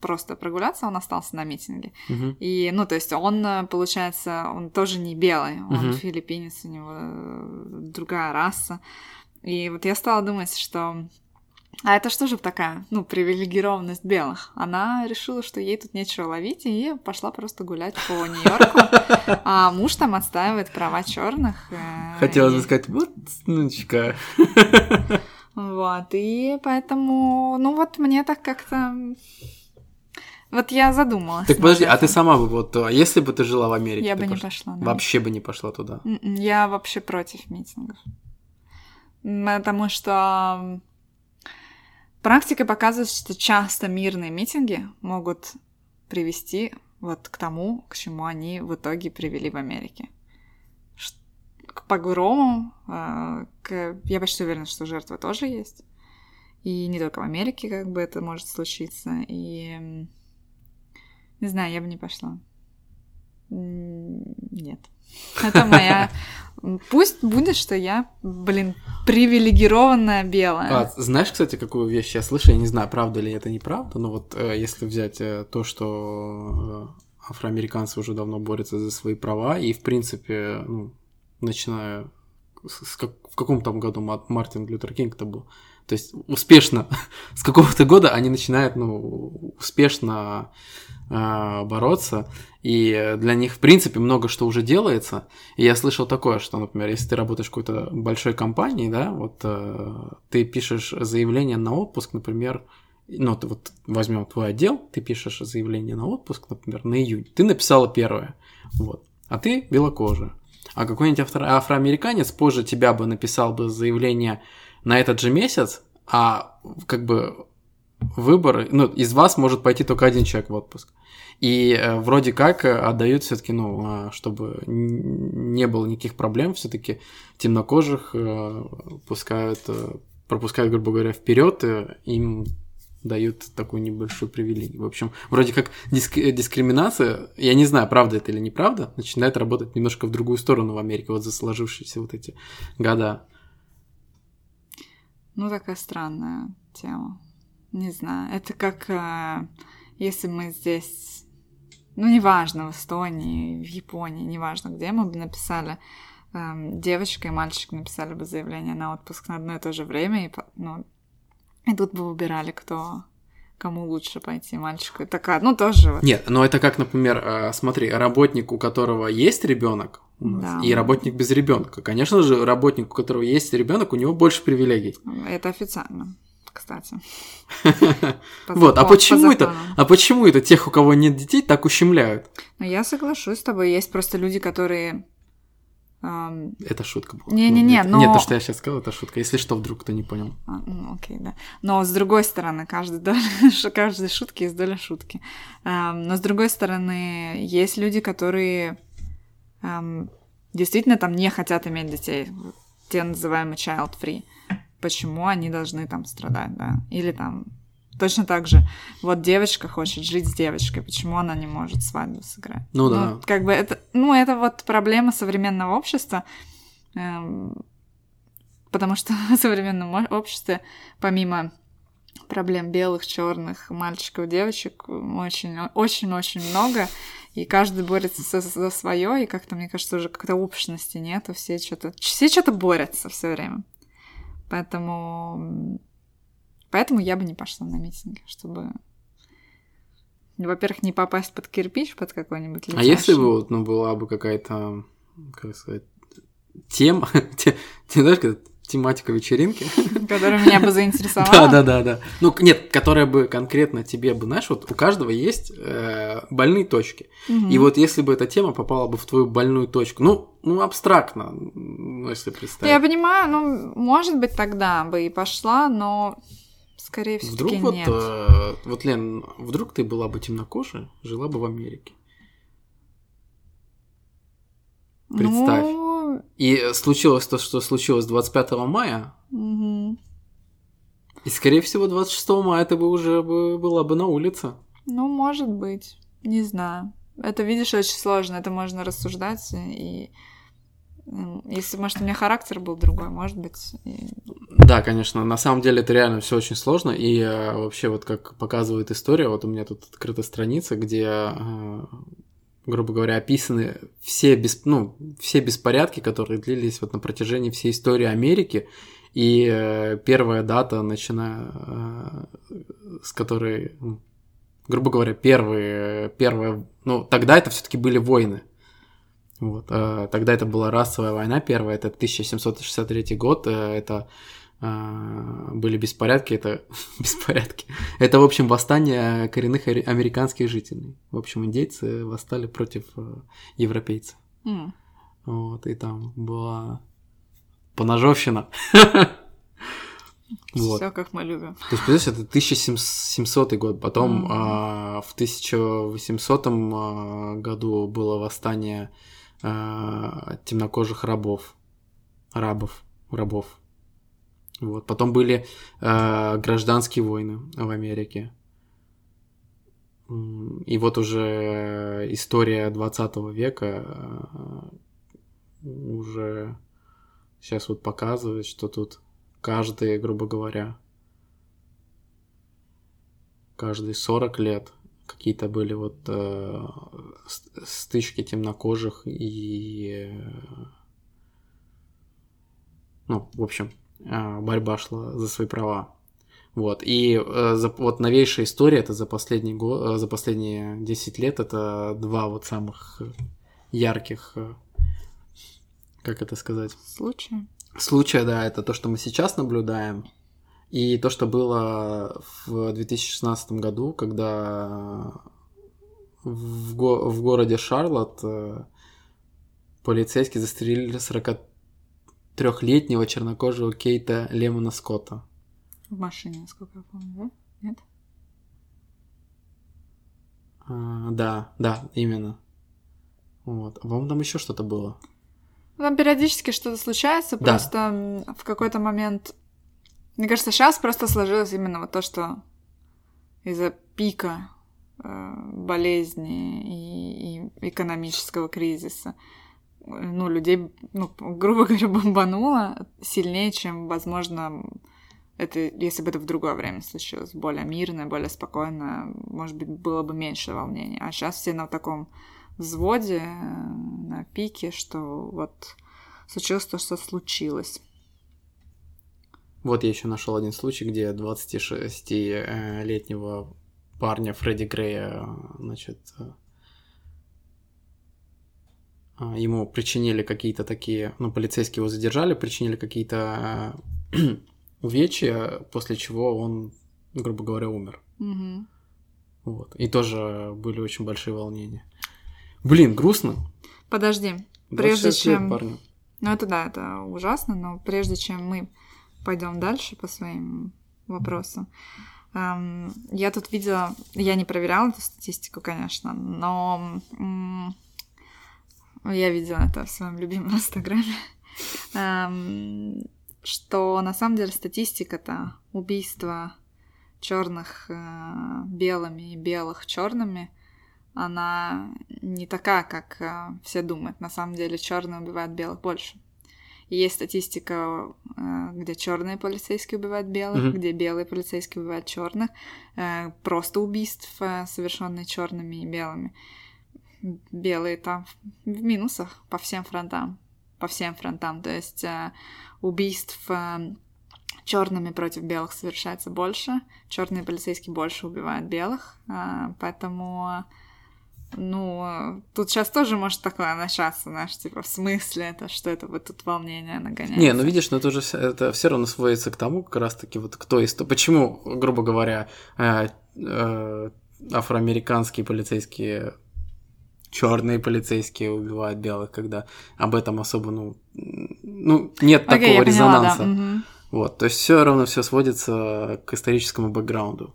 Просто прогуляться, он остался на митинге. Uh-huh. И, ну, то есть он, получается, он тоже не белый, он uh-huh. филиппинец, у него другая раса. И вот я стала думать, что а это что же такая, ну, привилегированность белых? Она решила, что ей тут нечего ловить, и пошла просто гулять по Нью-Йорку. А муж там отстаивает права черных. Э, Хотела бы сказать, вот, внучка. Вот, и поэтому, ну вот мне так как-то... Вот я задумалась. Так подожди, а ты сама бы вот, а если бы ты жила в Америке? Я бы не пошла. Вообще бы не пошла туда? М-м, я вообще против митингов. Потому что Практика показывает, что часто мирные митинги могут привести вот к тому, к чему они в итоге привели в Америке. К погромам, а, к... я почти уверена, что жертвы тоже есть. И не только в Америке как бы это может случиться. И не знаю, я бы не пошла. Нет. Это моя Пусть будет, что я, блин, привилегированная белая. А, знаешь, кстати, какую вещь я слышу? Я не знаю, правда ли это неправда, но вот э, если взять э, то, что э, афроамериканцы уже давно борются за свои права, и, в принципе, ну, начиная с как, в каком там году Мартин Лютер Кинг-то был, то есть успешно, [LAUGHS] с какого-то года они начинают, ну, успешно э, бороться, и для них, в принципе, много что уже делается. И я слышал такое, что, например, если ты работаешь в какой-то большой компании, да, вот э, ты пишешь заявление на отпуск, например, ну, ты вот возьмем твой отдел, ты пишешь заявление на отпуск, например, на июнь. Ты написала первое, вот, а ты белокожая. А какой-нибудь афро- афроамериканец позже тебя бы написал бы заявление на этот же месяц, а как бы выбор, ну, из вас может пойти только один человек в отпуск. И э, вроде как э, отдают все-таки, ну, э, чтобы не было никаких проблем, все-таки темнокожих э, пускают, э, пропускают, грубо говоря, вперед, э, им дают такую небольшую привилегию. В общем, вроде как диск, дискриминация, я не знаю, правда это или неправда, начинает работать немножко в другую сторону в Америке, вот за сложившиеся вот эти года. Ну, такая странная тема. Не знаю. Это как э, если мы здесь, ну, неважно, в Эстонии, в Японии, неважно где, мы бы написали, э, девочка и мальчик написали бы заявление на отпуск на одно и то же время, и, ну, и тут бы выбирали, кто кому лучше пойти, мальчику. Такая, ну тоже вот. Нет, но это как, например, э, смотри, работник, у которого есть ребенок, да. и работник без ребенка. Конечно же, работник, у которого есть ребенок, у него больше привилегий. Это официально, кстати. [LAUGHS] Вот, а почему это? А почему это тех, у кого нет детей, так ущемляют? Ну, я соглашусь с тобой. Есть просто люди, которые это шутка была. Не-не-не, но... Нет, то, что я сейчас сказал, это шутка. Если что, вдруг кто не понял. А, ну, окей, да. Но с другой стороны, каждый доля, [LAUGHS] каждой шутки есть доля шутки. Но с другой стороны, есть люди, которые действительно там не хотят иметь детей. Те называемые child-free. Почему они должны там страдать, да? Или там Точно так же, вот девочка хочет жить с девочкой, почему она не может свадьбу сыграть? Ну, ну да. Как бы это, ну, это вот проблема современного общества, эм, потому что [LAUGHS] в современном обществе, помимо проблем белых, черных, мальчиков, девочек, очень, очень, очень много, и каждый борется за, свое, и как-то, мне кажется, уже как-то общности нету, все что-то, все что-то борются все время. Поэтому Поэтому я бы не пошла на митинги, чтобы во-первых, не попасть под кирпич, под какой-нибудь летящий. А если бы вот, ну, была бы какая-то, как сказать, тема, [LAUGHS] те, те, знаешь, тематика вечеринки. [LAUGHS] Которая меня бы заинтересовала. Да, да, да, да. Ну, нет, которая бы конкретно тебе бы, знаешь, вот у каждого есть э, больные точки. Угу. И вот если бы эта тема попала бы в твою больную точку, ну, ну, абстрактно, ну, если представить. Я понимаю, ну, может быть, тогда бы и пошла, но Скорее всего, вдруг вот, нет. Э, вот, Лен, вдруг ты была бы темнокожая, жила бы в Америке. Представь. Ну... И случилось то, что случилось 25 мая. Угу. И, скорее всего, 26 мая ты бы уже бы, была бы на улице. Ну, может быть. Не знаю. Это, видишь, очень сложно. Это можно рассуждать и если, может, у меня характер был другой, может быть. И... Да, конечно. На самом деле это реально все очень сложно. И э, вообще, вот как показывает история, вот у меня тут открыта страница, где, э, грубо говоря, описаны все, бес, ну, все беспорядки, которые длились вот на протяжении всей истории Америки. И э, первая дата, начиная э, с которой, ну, грубо говоря, первые, первая, ну, тогда это все-таки были войны. Вот. Э, тогда это была расовая война первая, это 1763 год, это были беспорядки, это [LAUGHS] беспорядки. Это, в общем, восстание коренных американских жителей. В общем, индейцы восстали против европейцев. Mm. Вот, и там была поножовщина. [LAUGHS] Вот. Все как мы любим. То есть, представляешь, это 1700 год. Потом mm-hmm. а, в 1800 а, году было восстание э, темнокожих рабов, рабов, рабов. Вот. Потом были э, гражданские войны в Америке. И вот уже история 20 века э, уже сейчас вот показывает, что тут каждые, грубо говоря, каждые 40 лет какие-то были вот э, стычки темнокожих и э, ну, в общем, борьба шла за свои права. Вот. И э, за, вот новейшая история это за последний год, э, за последние 10 лет это два вот самых ярких, э, как это сказать? Случая. Случая, да, это то, что мы сейчас наблюдаем. И то, что было в 2016 году, когда в, го- в городе Шарлотт э, полицейские застрелили 43-летнего чернокожего Кейта Лемона Скотта. В машине, насколько я помню, да? Нет? А, да, да, именно. Вот. А по-моему, там еще что-то было. Там периодически что-то случается, Да. просто в какой-то момент... Мне кажется, сейчас просто сложилось именно вот то, что из-за пика э, болезни и, и экономического кризиса ну, людей, ну, грубо говоря, [LAUGHS] бомбануло сильнее, чем, возможно, это, если бы это в другое время случилось, более мирное, более спокойно, может быть, было бы меньше волнений. А сейчас все на таком взводе, э, на пике, что вот случилось то, что случилось. Вот я еще нашел один случай, где 26-летнего парня Фредди Грея, значит, э, ему причинили какие-то такие, ну, полицейские его задержали, причинили какие-то э, [CLEARS THROAT] увечья, после чего он, грубо говоря, умер. Мгм. Вот. И тоже были очень большие волнения. Блин, грустно. Подожди, Прежде 26 лет чем- парню. ну это да, это ужасно, но прежде чем мы пойдем дальше по своим вопросам, эм, я тут видела, я не проверяла эту статистику, конечно, но м, я видела это в своем любимом [LAUGHS] инстаграме, эм, что на самом деле статистика-то убийства черных белыми и белых черными, она не такая, как э, все думают. На самом деле черные убивают белых больше. И есть статистика, э, где черные полицейские убивают белых, Мгм. где белые полицейские убивают черных, э, просто убийств, э, совершенные черными и белыми. Белые там в минусах по всем фронтам, по всем фронтам. То есть э, убийств черными против белых совершается больше, черные полицейские больше убивают белых, а, поэтому ну, э, тут сейчас тоже может такое начаться, знаешь, типа, в смысле это, что это вот тут волнение нагоняется. Не, ну видишь, но это уже это все равно сводится к тому, как раз-таки вот кто из... Почему, грубо говоря, э, э, афроамериканские полицейские, черные полицейские убивают белых, когда об этом особо, ну, ну нет Окей, такого поняла, да, резонанса. мгм. Вот, то есть все равно все сводится к историческому бэкграунду.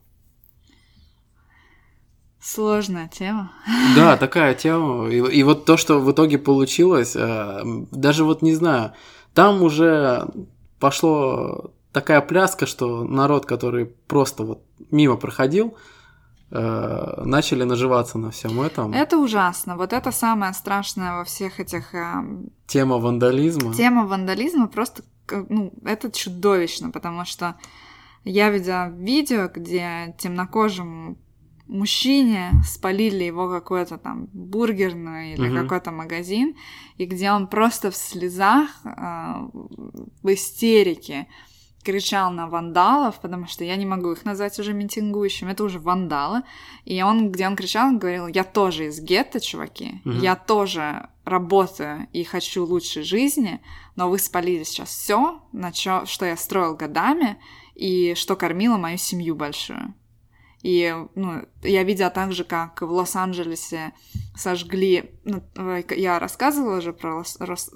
Сложная тема. Да, такая тема. И, и вот то, что в итоге получилось, э, даже вот не знаю, там уже пошло такая пляска, что народ, который просто вот мимо проходил, э, начали наживаться на всем этом. Это ужасно. Вот это самое страшное во всех этих э, Тема вандализма. Тема вандализма просто, ну, это чудовищно, потому что я видела видео, где темнокожему мужчине спалили его какой-то там бургерный или Мгм. какой-то магазин, и где он просто в слезах, э, в истерике кричал на вандалов, потому что я не могу их назвать уже митингующими, это уже вандалы. И он, где он кричал, он говорил, я тоже из гетто, чуваки, Мгм. я тоже работаю и хочу лучшей жизни, но вы спалили сейчас все, на чё, что я строил годами и что кормило мою семью большую. И ну, я видела также, как в Лос-Анджелесе сожгли... ну, я рассказывала уже про Лос- Рос-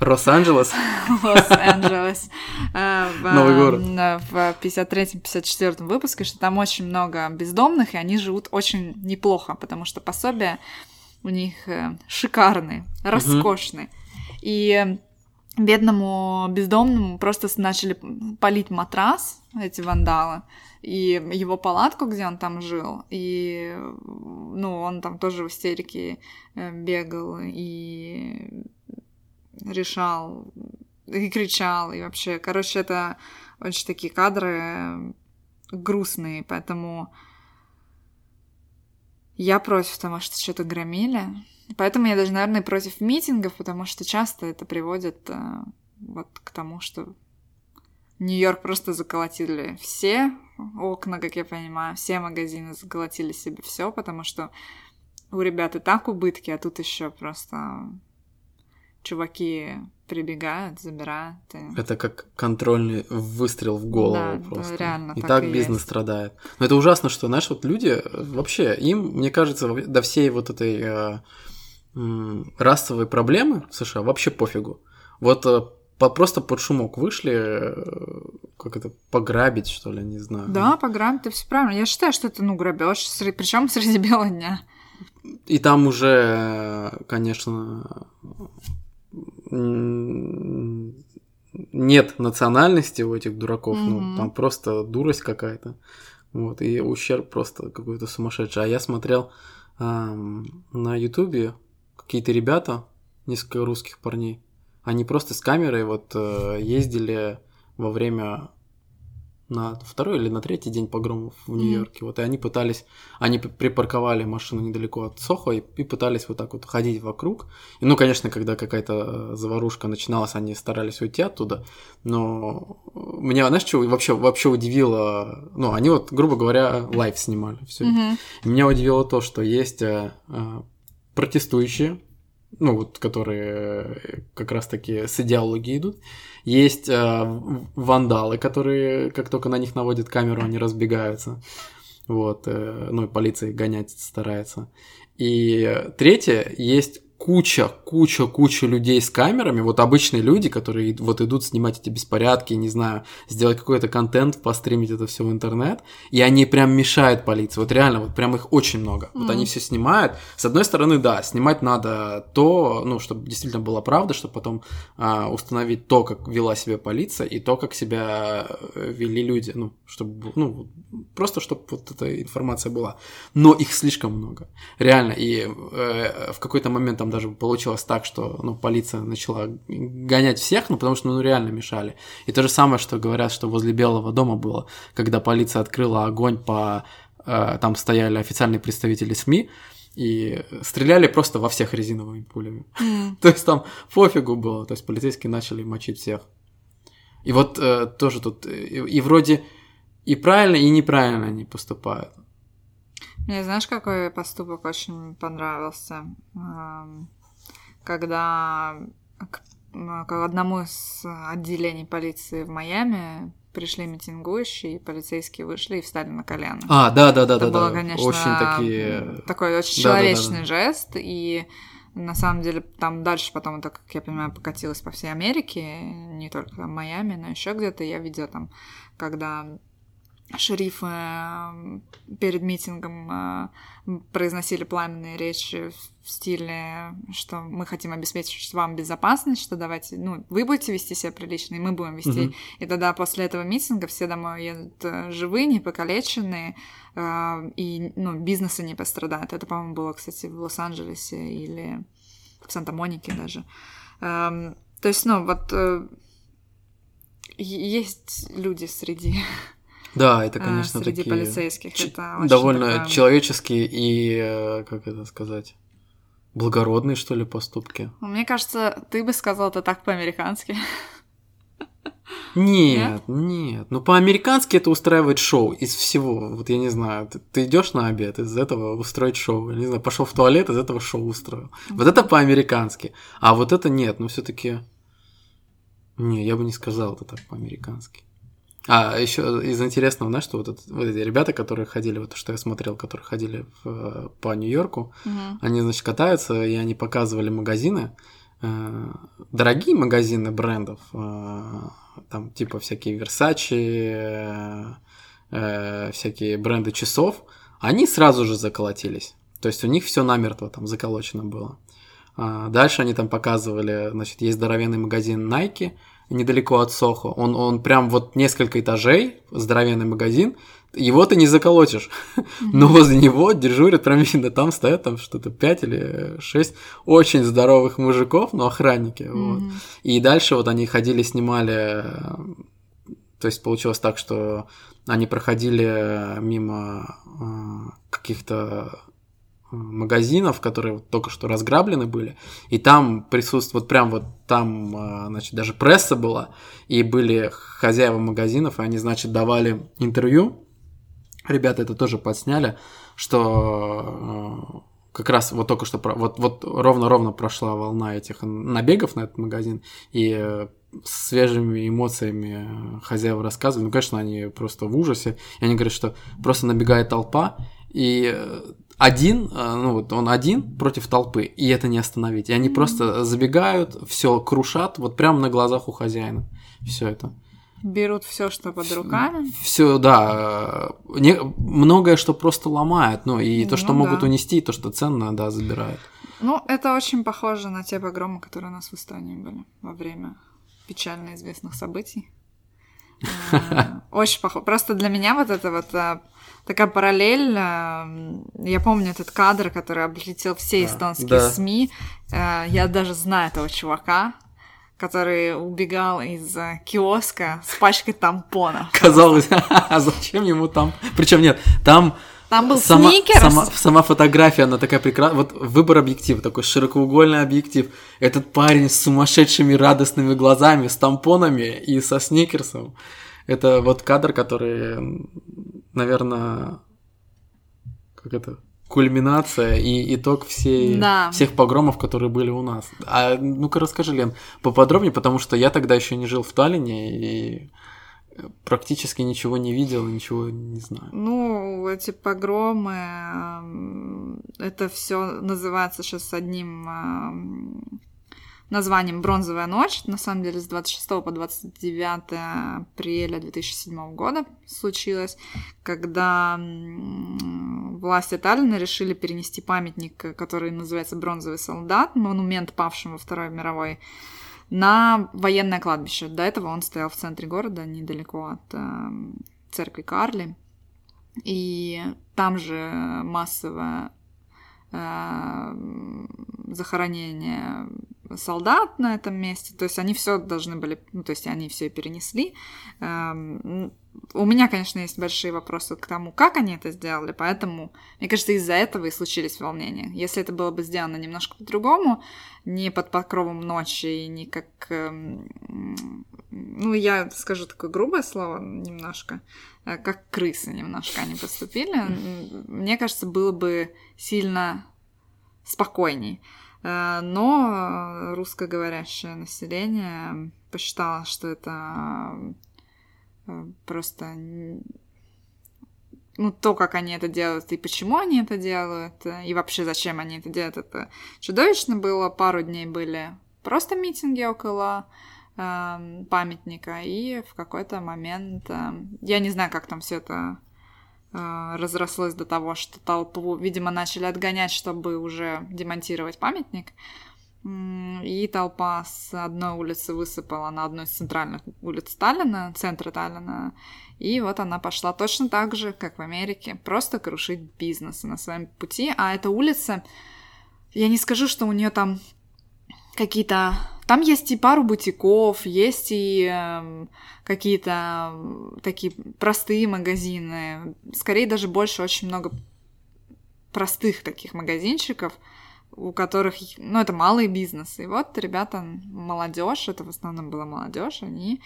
Лос-Анджелес. Лос-Анджелес [LAUGHS] в, Новый город. в 53-54 выпуске, что там очень много бездомных, и они живут очень неплохо, потому что пособия у них э, шикарные, роскошные. И бедному бездомному просто начали палить матрас, эти вандалы, и его палатку, где он там жил, и, ну, он там тоже в истерике э, бегал и решал, и кричал, и вообще, короче, это очень такие кадры грустные, поэтому я против того, что что-то громили. Поэтому я даже, наверное, против митингов, потому что часто это приводит э, вот к тому, что Нью-Йорк просто заколотили все окна, как я понимаю, все магазины заколотили себе все, потому что у ребят и так убытки, а тут еще просто чуваки прибегают, забирают. и- Это как контрольный выстрел в голову Да, да, просто. реально, и так так и бизнес есть. страдает. Но это ужасно, что, знаешь, вот люди э, вообще, им, мне кажется, до всей вот этой э, м, расовой проблемы в США вообще пофигу. Вот э, по, просто под шумок вышли, э, как это, пограбить, что ли, не знаю. Да, пограбить, ты все правильно. Я считаю, что это, ну, грабеж, причем среди бела дня. И там уже, конечно, нет национальности у этих дураков, mm-hmm. ну, там просто дурость какая-то. Вот, и ущерб просто какой-то сумасшедший. А я смотрел эм, на Ютубе какие-то ребята, несколько русских парней, они просто с камерой вот э, ездили во время на второй или на третий день погромов в Нью-Йорке. Mm-hmm. Вот и они пытались, они припарковали машину недалеко от Сохо и, и пытались вот так вот ходить вокруг. И, ну, конечно, когда какая-то заварушка начиналась, они старались уйти оттуда. Но меня, знаешь, что вообще, вообще удивило? Ну, они вот, грубо говоря, live снимали. Все. Mm-hmm. Меня удивило то, что есть э, э, протестующие, ну вот, которые как раз-таки с идеологией идут. Есть э, вандалы, которые, как только на них наводят камеру, они разбегаются. Вот, э, ну и полиция гонять старается. И третье, есть куча, куча, куча людей с камерами, вот обычные люди, которые вот идут снимать эти беспорядки, не знаю, сделать какой-то контент, постримить это все в интернет, и они прям мешают полиции, вот реально, вот прям их очень много, mm. вот они все снимают, с одной стороны, да, снимать надо то, ну, чтобы действительно была правда, чтобы потом а, установить то, как вела себя полиция, и то, как себя э, вели люди, ну, чтобы, ну, просто чтобы вот эта информация была, но их слишком много, реально, и э, в какой-то момент там даже получилось так, что ну, полиция начала гонять всех, ну, потому что ну, реально мешали. И то же самое, что говорят, что возле Белого дома было, когда полиция открыла огонь по... Э, там стояли официальные представители СМИ, и стреляли просто во всех резиновыми пулями. Mm. [LAUGHS] то есть там пофигу было, то есть полицейские начали мочить всех. И вот э, тоже тут и, и вроде и правильно, и неправильно они поступают. Мне знаешь, какой поступок очень понравился? Когда к, к одному из отделений полиции в Майами пришли митингующие, и полицейские вышли и встали на колено. А, да, да, да, Это да, было, да. конечно, очень такие... такой очень да, человечный да, да, да. жест, и на самом деле там дальше потом это, как я понимаю, покатилось по всей Америке, не только в Майами, но еще где-то я видела там, когда шерифы эм, перед митингом э, произносили пламенные речи в стиле, что мы хотим обеспечить вам безопасность, что давайте, ну, вы будете вести себя прилично, и мы будем вести. Uh-huh. И тогда после этого митинга все домой едут э, живые, не покалеченные, э, и, ну, бизнесы не пострадают. Это, по-моему, было, кстати, в Лос-Анджелесе или в Санта-Монике даже. Эм, то есть, ну, вот есть люди среди [LAUGHS] да, это, а, конечно, среди такие полицейских. Это довольно такая... человеческие и, э, как это сказать, благородные, что ли, поступки. Мне кажется, ты бы сказал это так по-американски. Нет, нет, нет. Ну, по-американски это устраивает шоу из всего. Вот я не знаю, ты, ты идешь на обед, из этого устроить шоу. Я не знаю, пошел в туалет, из этого шоу устроил. Вот это по-американски. А вот это нет, ну все-таки. Не, я бы не сказал это так по-американски. А еще из интересного, знаешь, что вот, это, вот эти ребята, которые ходили, вот что я смотрел, которые ходили в, по Нью-Йорку, угу. они, значит, катаются, и они показывали магазины, э, дорогие магазины брендов, э, там типа всякие Versace, э, всякие бренды часов, они сразу же заколотились. То есть у них все намертво там заколочено было. А дальше они там показывали, значит, есть здоровенный магазин Nike, недалеко от Сохо. Он, он прям вот несколько этажей, здоровенный магазин, его ты не заколотишь. Но возле него дежурят, прям видно, там стоят там что-то 5 или 6 очень здоровых мужиков, но охранники. Вот. И дальше вот они ходили, снимали... То есть получилось так, что они проходили мимо э, каких-то магазинов, которые только что разграблены были, и там присутствует, вот прям вот там, а, значит, даже пресса была, и были хозяева магазинов, и они, значит, давали интервью, ребята это тоже подсняли, что а, как раз вот только что, вот, вот ровно-ровно прошла волна этих набегов на этот магазин, и свежими эмоциями хозяева рассказывали, ну, конечно, они просто в ужасе, и они говорят, что просто набегает толпа, и один, э, ну вот он один против толпы, и это не остановить. И они просто забегают, все крушат, вот прямо на глазах у хозяина. Все это. Берут все, что под руками. Все, да. Не, многое, что просто ломают. Ну, и то, что Ну могут да. унести, и то, что ценно, да, забирают. Ну, это очень похоже на те погромы, которые у нас в Эстонии были во время печально известных событий. Очень похоже. Просто для меня вот это вот э, такая параллель. э, Я помню этот кадр, который облетел все эстонские да. СМИ. Э, Я даже знаю этого чувака, который убегал из э, киоска с пачкой тампонов. Казалось, [LAUGHS] а зачем ему там? Причем нет, там Там был сама, сникерс. сама, сама фотография, она такая прекрасная. Вот выбор объектива, такой широкоугольный объектив. Этот парень с сумасшедшими радостными глазами, с тампонами и со сникерсом. Это вот кадр, который, наверное, как это, кульминация и итог всей, Да. всех погромов, которые были у нас. А ну-ка расскажи, Лен, поподробнее, потому что я тогда еще не жил в Таллине и практически ничего не видел, ничего не знаю. Ну, эти погромы, эм, это все называется сейчас одним эм, названием «Бронзовая ночь». На самом деле, с 26 по 29 апреля 2007 года случилось, когда власти Таллина решили перенести памятник, который называется «Бронзовый солдат», монумент павшим во Второй мировой, на военное кладбище. До этого он стоял в центре города, недалеко от эм, церкви Карли. И там же массовое э, захоронение солдат на этом месте. То есть они все должны были, ну, то есть они все перенесли. Эм, У меня, конечно, есть большие вопросы к тому, как они это сделали, поэтому, мне кажется, из-за этого и случились волнения. Если это было бы сделано немножко по-другому, не под покровом ночи и не как... эм, Ну, я скажу такое грубое слово немножко, э, как крысы немножко они поступили. Мне кажется, было бы сильно спокойней. Э, Но русскоговорящее население посчитало, что это просто н- ну, то, как они это делают и почему они это делают, э, и вообще зачем они это делают, это чудовищно было. Пару дней были просто митинги около эм, памятника, и в какой-то момент, эм, я не знаю, как там все это э, разрослось до того, что толпу, видимо, начали отгонять, чтобы уже демонтировать памятник. М, И толпа с одной улицы высыпала на одну из центральных улиц Таллина, центра Таллина. И вот она пошла точно так же, как в Америке, просто крушить бизнес на своем пути. А эта улица, я не скажу, что у нее там какие-то... Там есть и пару бутиков, есть и эм, какие-то такие простые магазины. Скорее даже больше очень много простых таких магазинчиков, у которых, ну, это малый бизнес. И вот ребята, молодежь, это в основном была молодежь, они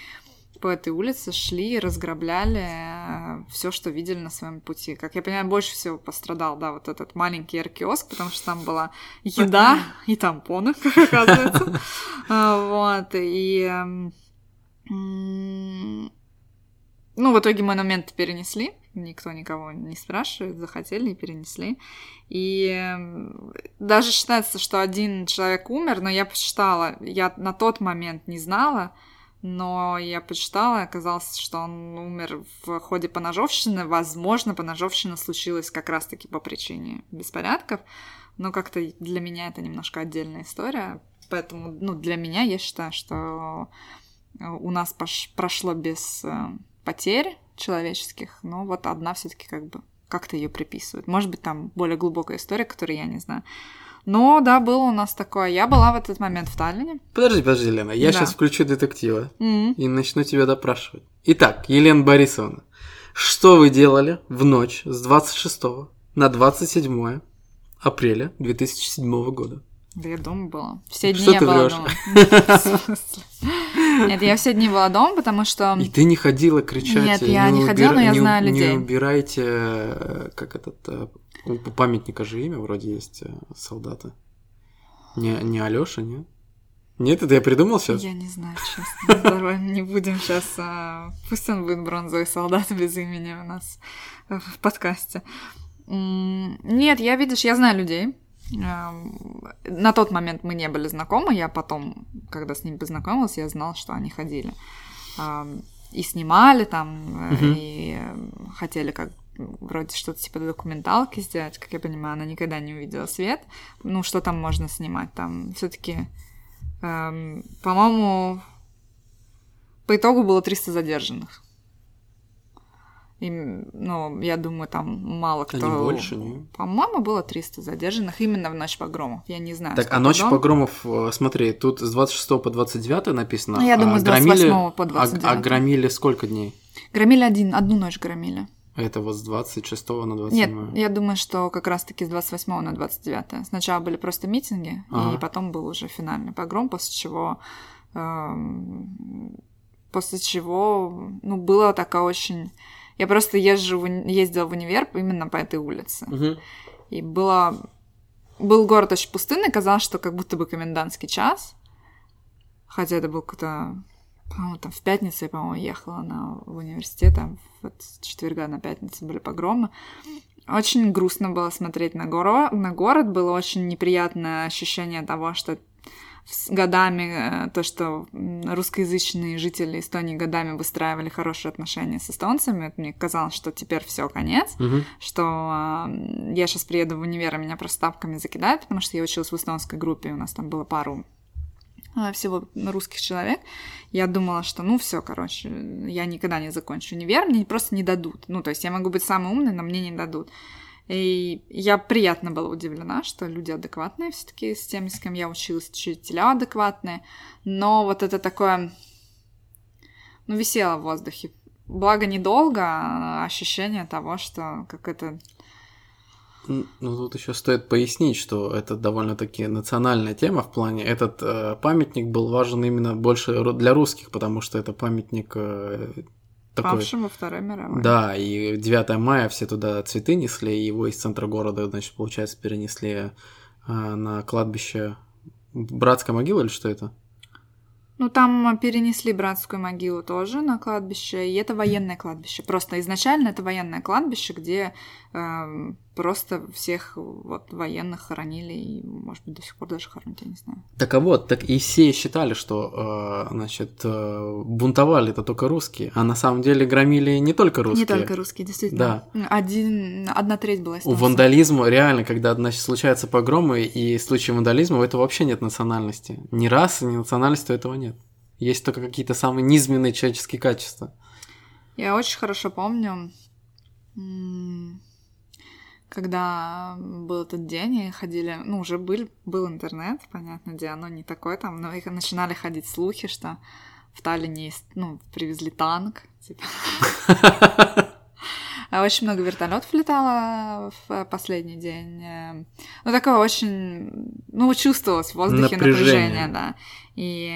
по этой улице шли и разграбляли все, что видели на своем пути. Как я понимаю, больше всего пострадал, да, вот этот маленький киоск, потому что там была еда и тампоны, [LAUGHS] как оказывается. А, Вот, и... Ну, в итоге монумент перенесли, никто никого не спрашивает, захотели и перенесли. И эм, даже считается, что один человек умер, но я посчитала, я на тот момент не знала, но я почитала, и оказалось, что он умер в ходе поножовщины. Возможно, поножовщина случилась как раз-таки по причине беспорядков, но как-то для меня это немножко отдельная история. Поэтому, ну, для меня я считаю, что э, у нас пош- прошло без э, потерь человеческих, но вот одна все-таки как бы как-то ее приписывают. Может быть, там более глубокая история, которую я не знаю. Но да, было у нас такое. Я была в этот момент в Таллине. Подожди, подожди, Лена, я Да. сейчас включу детектива М. и начну тебя допрашивать. Итак, Елена Борисовна, что вы делали в ночь с 26 на 27 апреля 2007 года? Да я дома была. Все дни Что я ты была врёшь? дома. [LAUGHS] [LAUGHS] Нет, я все дни была дома, потому что... И ты не ходила кричать. Нет, я не ходила, но я не знаю Не людей. убирайте, э, как этот, э, у памятника же имя вроде есть э, солдата. Не, не Алёша, нет? Нет, это я придумал сейчас? Я не знаю, честно. Давай не будем сейчас... Пусть он будет бронзовый солдат без имени у нас в подкасте. Нет, я, видишь, я знаю людей. На тот момент мы не были знакомы, я потом, когда с ними познакомилась, я знала, что они ходили. И снимали там, uh-huh. и хотели как вроде что-то типа документалки сделать, как я понимаю, она никогда не увидела свет. Ну, что там можно снимать? Там все таки эм, по-моему, по итогу было 300 задержанных. И, ну, я думаю, там мало кто... А не больше, не? По-моему, было 300 задержанных именно в ночь погромов. Я не знаю. Так, а ночь дом. погромов, э, смотри, тут с 26 по 29 написано. Ну, я думаю, а с 28 громили, по 29. А, а громили сколько дней? Громили один, одну ночь громили. Это вот с 26 на 27? Нет, я думаю, что как раз-таки с 28 на 29. Сначала были просто митинги, ага. и потом был уже финальный погром, после чего... Эм, после чего, ну, было такая очень я просто езжу в, ездила в универ именно по этой улице. Угу. И было... Был город очень пустынный, казалось, что как будто бы комендантский час. Хотя это был какой-то... По-моему, там в пятницу я, по-моему, ехала на, в университет, там вот с четверга на пятницу были погромы. Очень грустно было смотреть на, горо... на город, было очень неприятное ощущение того, что годами, э, то, что русскоязычные жители Эстонии годами выстраивали хорошие отношения с эстонцами, мне казалось, что теперь все конец, угу. что я сейчас приеду в универ, и меня просто тапками закидают, потому что я училась в эстонской группе, у нас там было пару э, всего русских человек. Я думала, что ну все, короче, я никогда не закончу универ, мне просто не дадут. Ну, то есть я могу быть самой умной, но мне не дадут. И я приятно была удивлена, что люди адекватные все таки с теми, с кем я училась, учителя адекватные. Но вот это такое, ну, висело в воздухе. Благо недолго, а ощущение того, что как это... Ну, тут еще стоит пояснить, что это довольно-таки национальная тема в плане. Этот э, памятник был важен именно больше для русских, потому что это памятник э, такой... Павшему Второй мировой. Да, и 9 мая все туда цветы несли, и его из центра города, значит, получается, перенесли а, на кладбище Братская могила или что это? Ну, там перенесли братскую могилу тоже на кладбище, и это военное кладбище. Просто изначально это военное кладбище, где э, просто всех вот военных хоронили, и, может быть, до сих пор даже хоронят, я не знаю. Так а вот, так и все считали, что, э, значит, э, бунтовали это только русские, а на самом деле громили не только русские. Не только русские, действительно. Да. Один, одна треть была У вандализма, реально, когда, значит, случаются погромы и случаи вандализма, у этого вообще нет национальности. Ни расы, ни национальности у этого нет. Есть только какие-то самые низменные человеческие качества. Я очень хорошо помню, когда был этот день, и ходили, ну, уже был, был интернет, понятно, где оно не такое там, но их начинали ходить слухи, что в Таллине ну, привезли танк, типа. [LAUGHS] А очень много вертолетов летало в последний день. Ну, такое очень... Ну, чувствовалось в воздухе напряжение, напряжение да. И,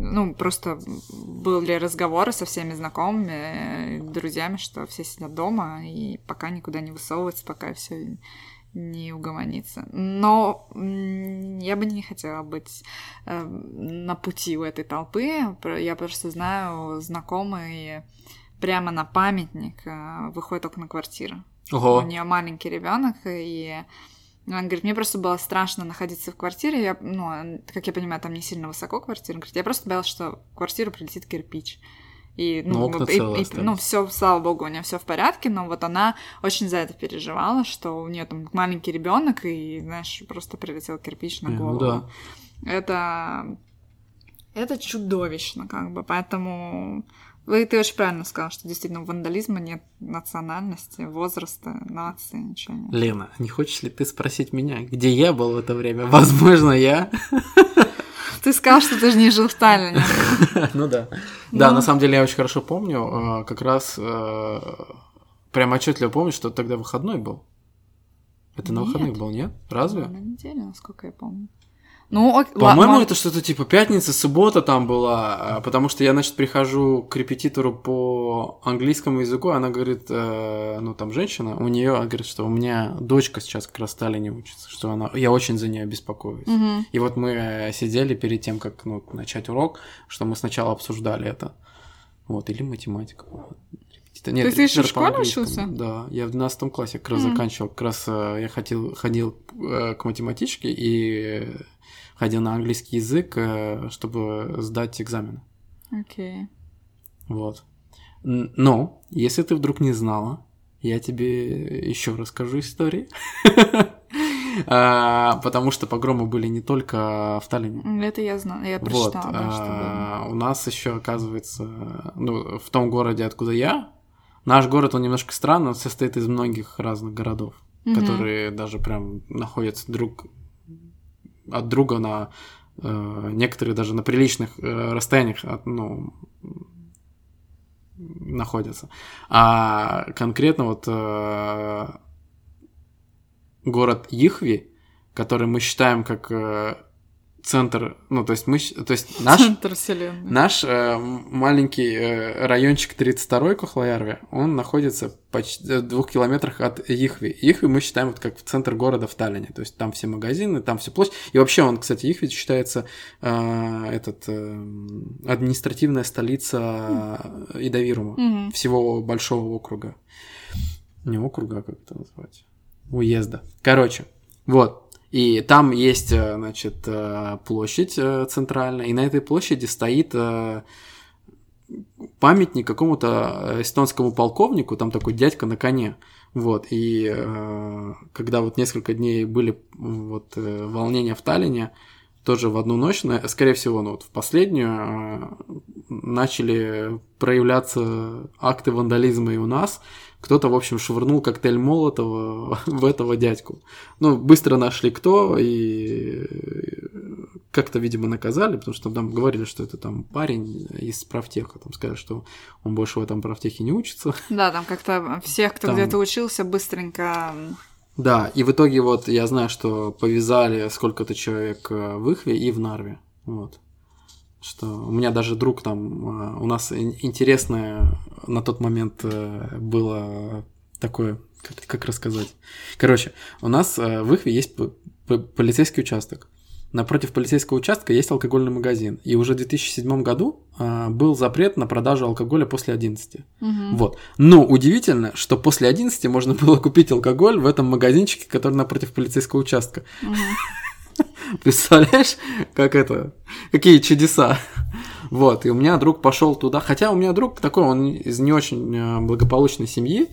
ну, просто были разговоры со всеми знакомыми, друзьями, что все сидят дома и пока никуда не высовываются, пока все не угомонится. Но я бы не хотела быть э, на пути у этой толпы. Я просто знаю знакомые прямо на памятник э, выходит окна квартиры. Ого. У нее маленький ребенок, и он говорит, мне просто было страшно находиться в квартире. Я, ну, как я понимаю, там не сильно высоко квартира. Он говорит, я просто боялась, что в квартиру прилетит кирпич. И, ну, ну, и, и, ну, все, слава богу, у нее все в порядке, но вот она очень за это переживала, что у нее там маленький ребенок, и, знаешь, просто прилетел кирпич на голову. Ну, да. Это это чудовищно, как бы, поэтому вы, ты очень правильно сказал, что действительно у вандализма нет национальности, возраста, нации, ничего нет. Лена, не хочешь ли ты спросить меня, где я был в это время? Возможно, я... [LAUGHS] Ты сказал, что ты же не жил в Таллине. [LAUGHS] Ну да. Да, на самом деле я очень хорошо помню, а, как раз э, прям отчетливо помню, что тогда выходной был. Это на выходных был, нет? Разве? На неделе, насколько я помню. Ну, По-моему, ла- это что-то типа пятница, суббота там была, а, потому что я, значит, прихожу к репетитору по английскому языку, она говорит, э, ну, там женщина, у нее говорит, что у меня дочка сейчас как раз в Сталине учится, что она, я очень за нее беспокоюсь. Угу. И вот мы э, сидели перед тем, как ну, начать урок, что мы сначала обсуждали это. Вот, или математика. Нет, ты еще в школе учился? Да, я в 12 классе как раз mm. заканчивал. Как раз э, я ходил, ходил э, к математичке и ходил на английский язык, э, чтобы сдать экзамен. Окей. Okay. Вот. Но, если ты вдруг не знала, я тебе еще расскажу истории. [LAUGHS] А, потому что погромы были не только в Таллине. Это я знаю, я прочитала. Вот. А, у нас еще, оказывается, ну, в том городе, откуда я, наш город, он немножко странный, он состоит из многих разных городов, которые даже прям находятся друг от друга на э, некоторые даже на приличных э, расстояниях от, ну, находятся. А конкретно вот э, город Ихви, который мы считаем как э, центр, ну, то есть мы, то есть наш... Центр вселенной. Наш э, маленький э, райончик 32-й Кохлоярве, он находится почти в двух километрах от Ихви. Ихви мы считаем вот как в центр города в Таллине, то есть там все магазины, там все площадь. И вообще он, кстати, Ихви считается э, этот, э, административная столица. Идавирума, mm-hmm. всего большого округа. Не округа, а как это назвать? Уезда. Короче, вот. И там есть, э, значит, э, площадь э, центральная, и на этой площади стоит памятник какому-то эстонскому полковнику, там такой дядька на коне. Вот, и когда вот несколько дней были вот волнения в Таллине, тоже в одну ночь, скорее всего, ну вот в последнюю, начали проявляться акты вандализма и у нас, кто-то, в общем, швырнул коктейль Молотова [LAUGHS] в этого дядьку. Ну, быстро нашли кто, и как-то, видимо, наказали, потому что там говорили, что это там парень из правтеха, там сказали, что он больше в этом правтехе не учится. [LAUGHS] Да, там как-то всех, кто там... где-то учился, быстренько да, и в итоге вот я знаю, что повязали сколько-то человек э, в Ихве и в Нарве. Вот что у меня даже друг там, э, у нас интересное на тот момент э, было такое, как, как рассказать. Короче, у нас э, в Ихве есть полицейский участок. Напротив полицейского участка есть алкогольный магазин. И уже в 2007 году э, был запрет на продажу алкоголя после 11. Угу. Вот. Но удивительно, что после 11 можно было купить алкоголь в этом магазинчике, который напротив полицейского участка. Угу. [LAUGHS] Представляешь, как это, какие чудеса. Вот, и у меня друг пошел туда, хотя у меня друг такой, он из не очень э, благополучной семьи,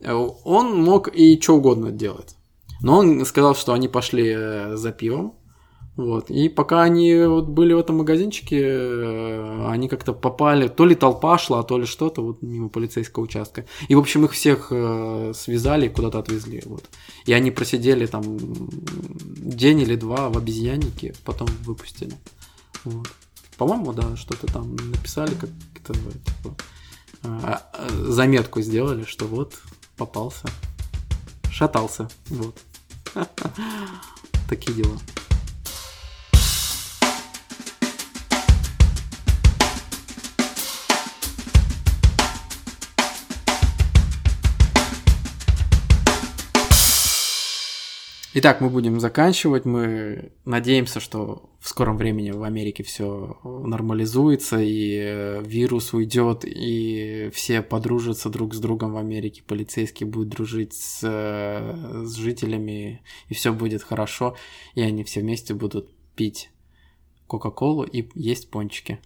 э, он мог и что угодно делать. Но он сказал, что они пошли э, за пивом, вот. И пока они вот были в этом магазинчике, э, они как-то попали, то ли толпа шла, то ли что-то вот мимо полицейского участка. И, в общем, их всех э, связали и куда-то отвезли. Вот. И они просидели там день или два в обезьяннике, потом выпустили. Вот. По-моему, да, что-то там написали, как-то типа, а, а, заметку сделали, что вот попался, шатался, вот. [LAUGHS] Такие дела. Итак, мы будем заканчивать. Мы надеемся, что в скором времени в Америке все нормализуется, и э, вирус уйдет, и все подружатся друг с другом в Америке. Полицейские будут дружить с, э, с жителями, и все будет хорошо. И они все вместе будут пить Кока-Колу и есть пончики.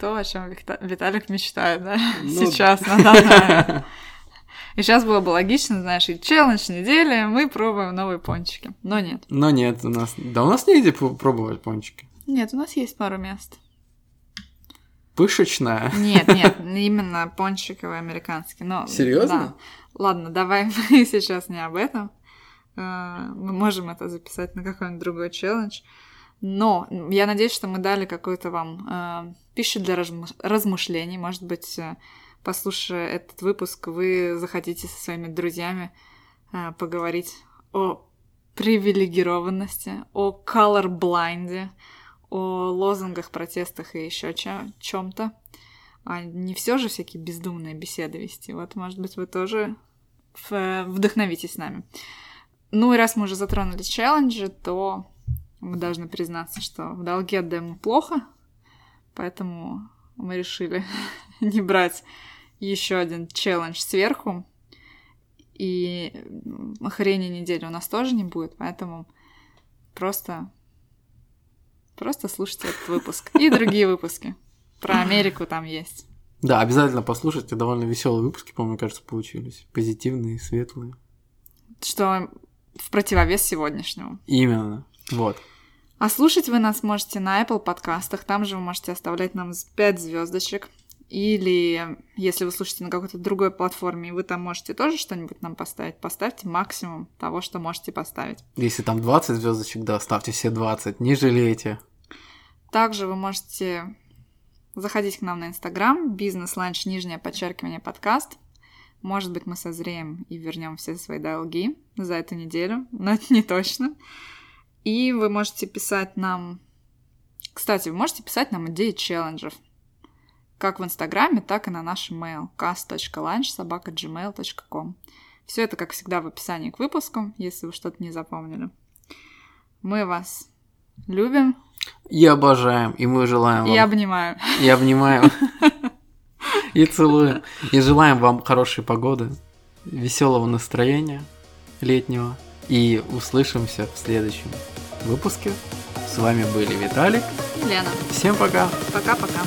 То, о чем Виталик мечтает, да? Ну, Сейчас, на данный [LAUGHS] и сейчас было бы логично, знаешь, и челлендж недели, мы пробуем новые пончики. Но нет. Но нет, у нас... Да у нас негде пробовать пончики. Нет, у нас есть пару мест. Пышечная? Нет, [LAUGHS] нет, именно пончиковые американские. Но, Серьезно? Да. Ладно, давай [LAUGHS] мы сейчас не об этом. Э, мы можем это записать на какой-нибудь другой челлендж. Но я надеюсь, что мы дали какую-то вам э, пищу для размышлений. Может быть, э, послушая этот выпуск, вы захотите со своими друзьями э, поговорить о привилегированности, о colorblind, о лозунгах, протестах и еще чем-то. А не все же всякие бездумные беседы вести. Вот, может быть, вы тоже вдохновитесь с нами. Ну и раз мы уже затронули челленджи, то мы должны признаться, что в долге отдаем плохо, Поэтому мы решили [LAUGHS] не брать еще один челлендж сверху. И охренеть недели у нас тоже не будет, поэтому просто просто слушайте этот выпуск и другие выпуски. Про Америку там есть. Да, обязательно послушайте. Довольно веселые выпуски, по-моему, кажется, получились. Позитивные, светлые. Что в противовес сегодняшнему. Именно. Вот. А слушать вы нас можете на Apple подкастах. Там же вы можете оставлять нам 5 звездочек. Или если вы слушаете на какой-то другой платформе, и вы там можете тоже что-нибудь нам поставить, поставьте максимум того, что можете поставить. Если там 20 звездочек, да, ставьте все 20, не жалейте. Также вы можете заходить к нам на Инстаграм, бизнес-ланч, нижнее подчеркивание, подкаст. Может быть, мы созреем и вернем все свои долги за эту неделю, но это не точно. И вы можете писать нам... Кстати, вы можете писать нам идеи челленджев. Как в Инстаграме, так и на наш mail cast.lunch.gmail.com Все это, как всегда, в описании к выпуску, если вы что-то не запомнили. Мы вас любим. И обожаем, и мы желаем вам... И обнимаем. И обнимаем. [LAUGHS] И целуем. И желаем вам хорошей погоды, веселого настроения летнего. И услышимся в следующем выпуске. С вами были Виталик и Лена. Всем пока. Пока-пока.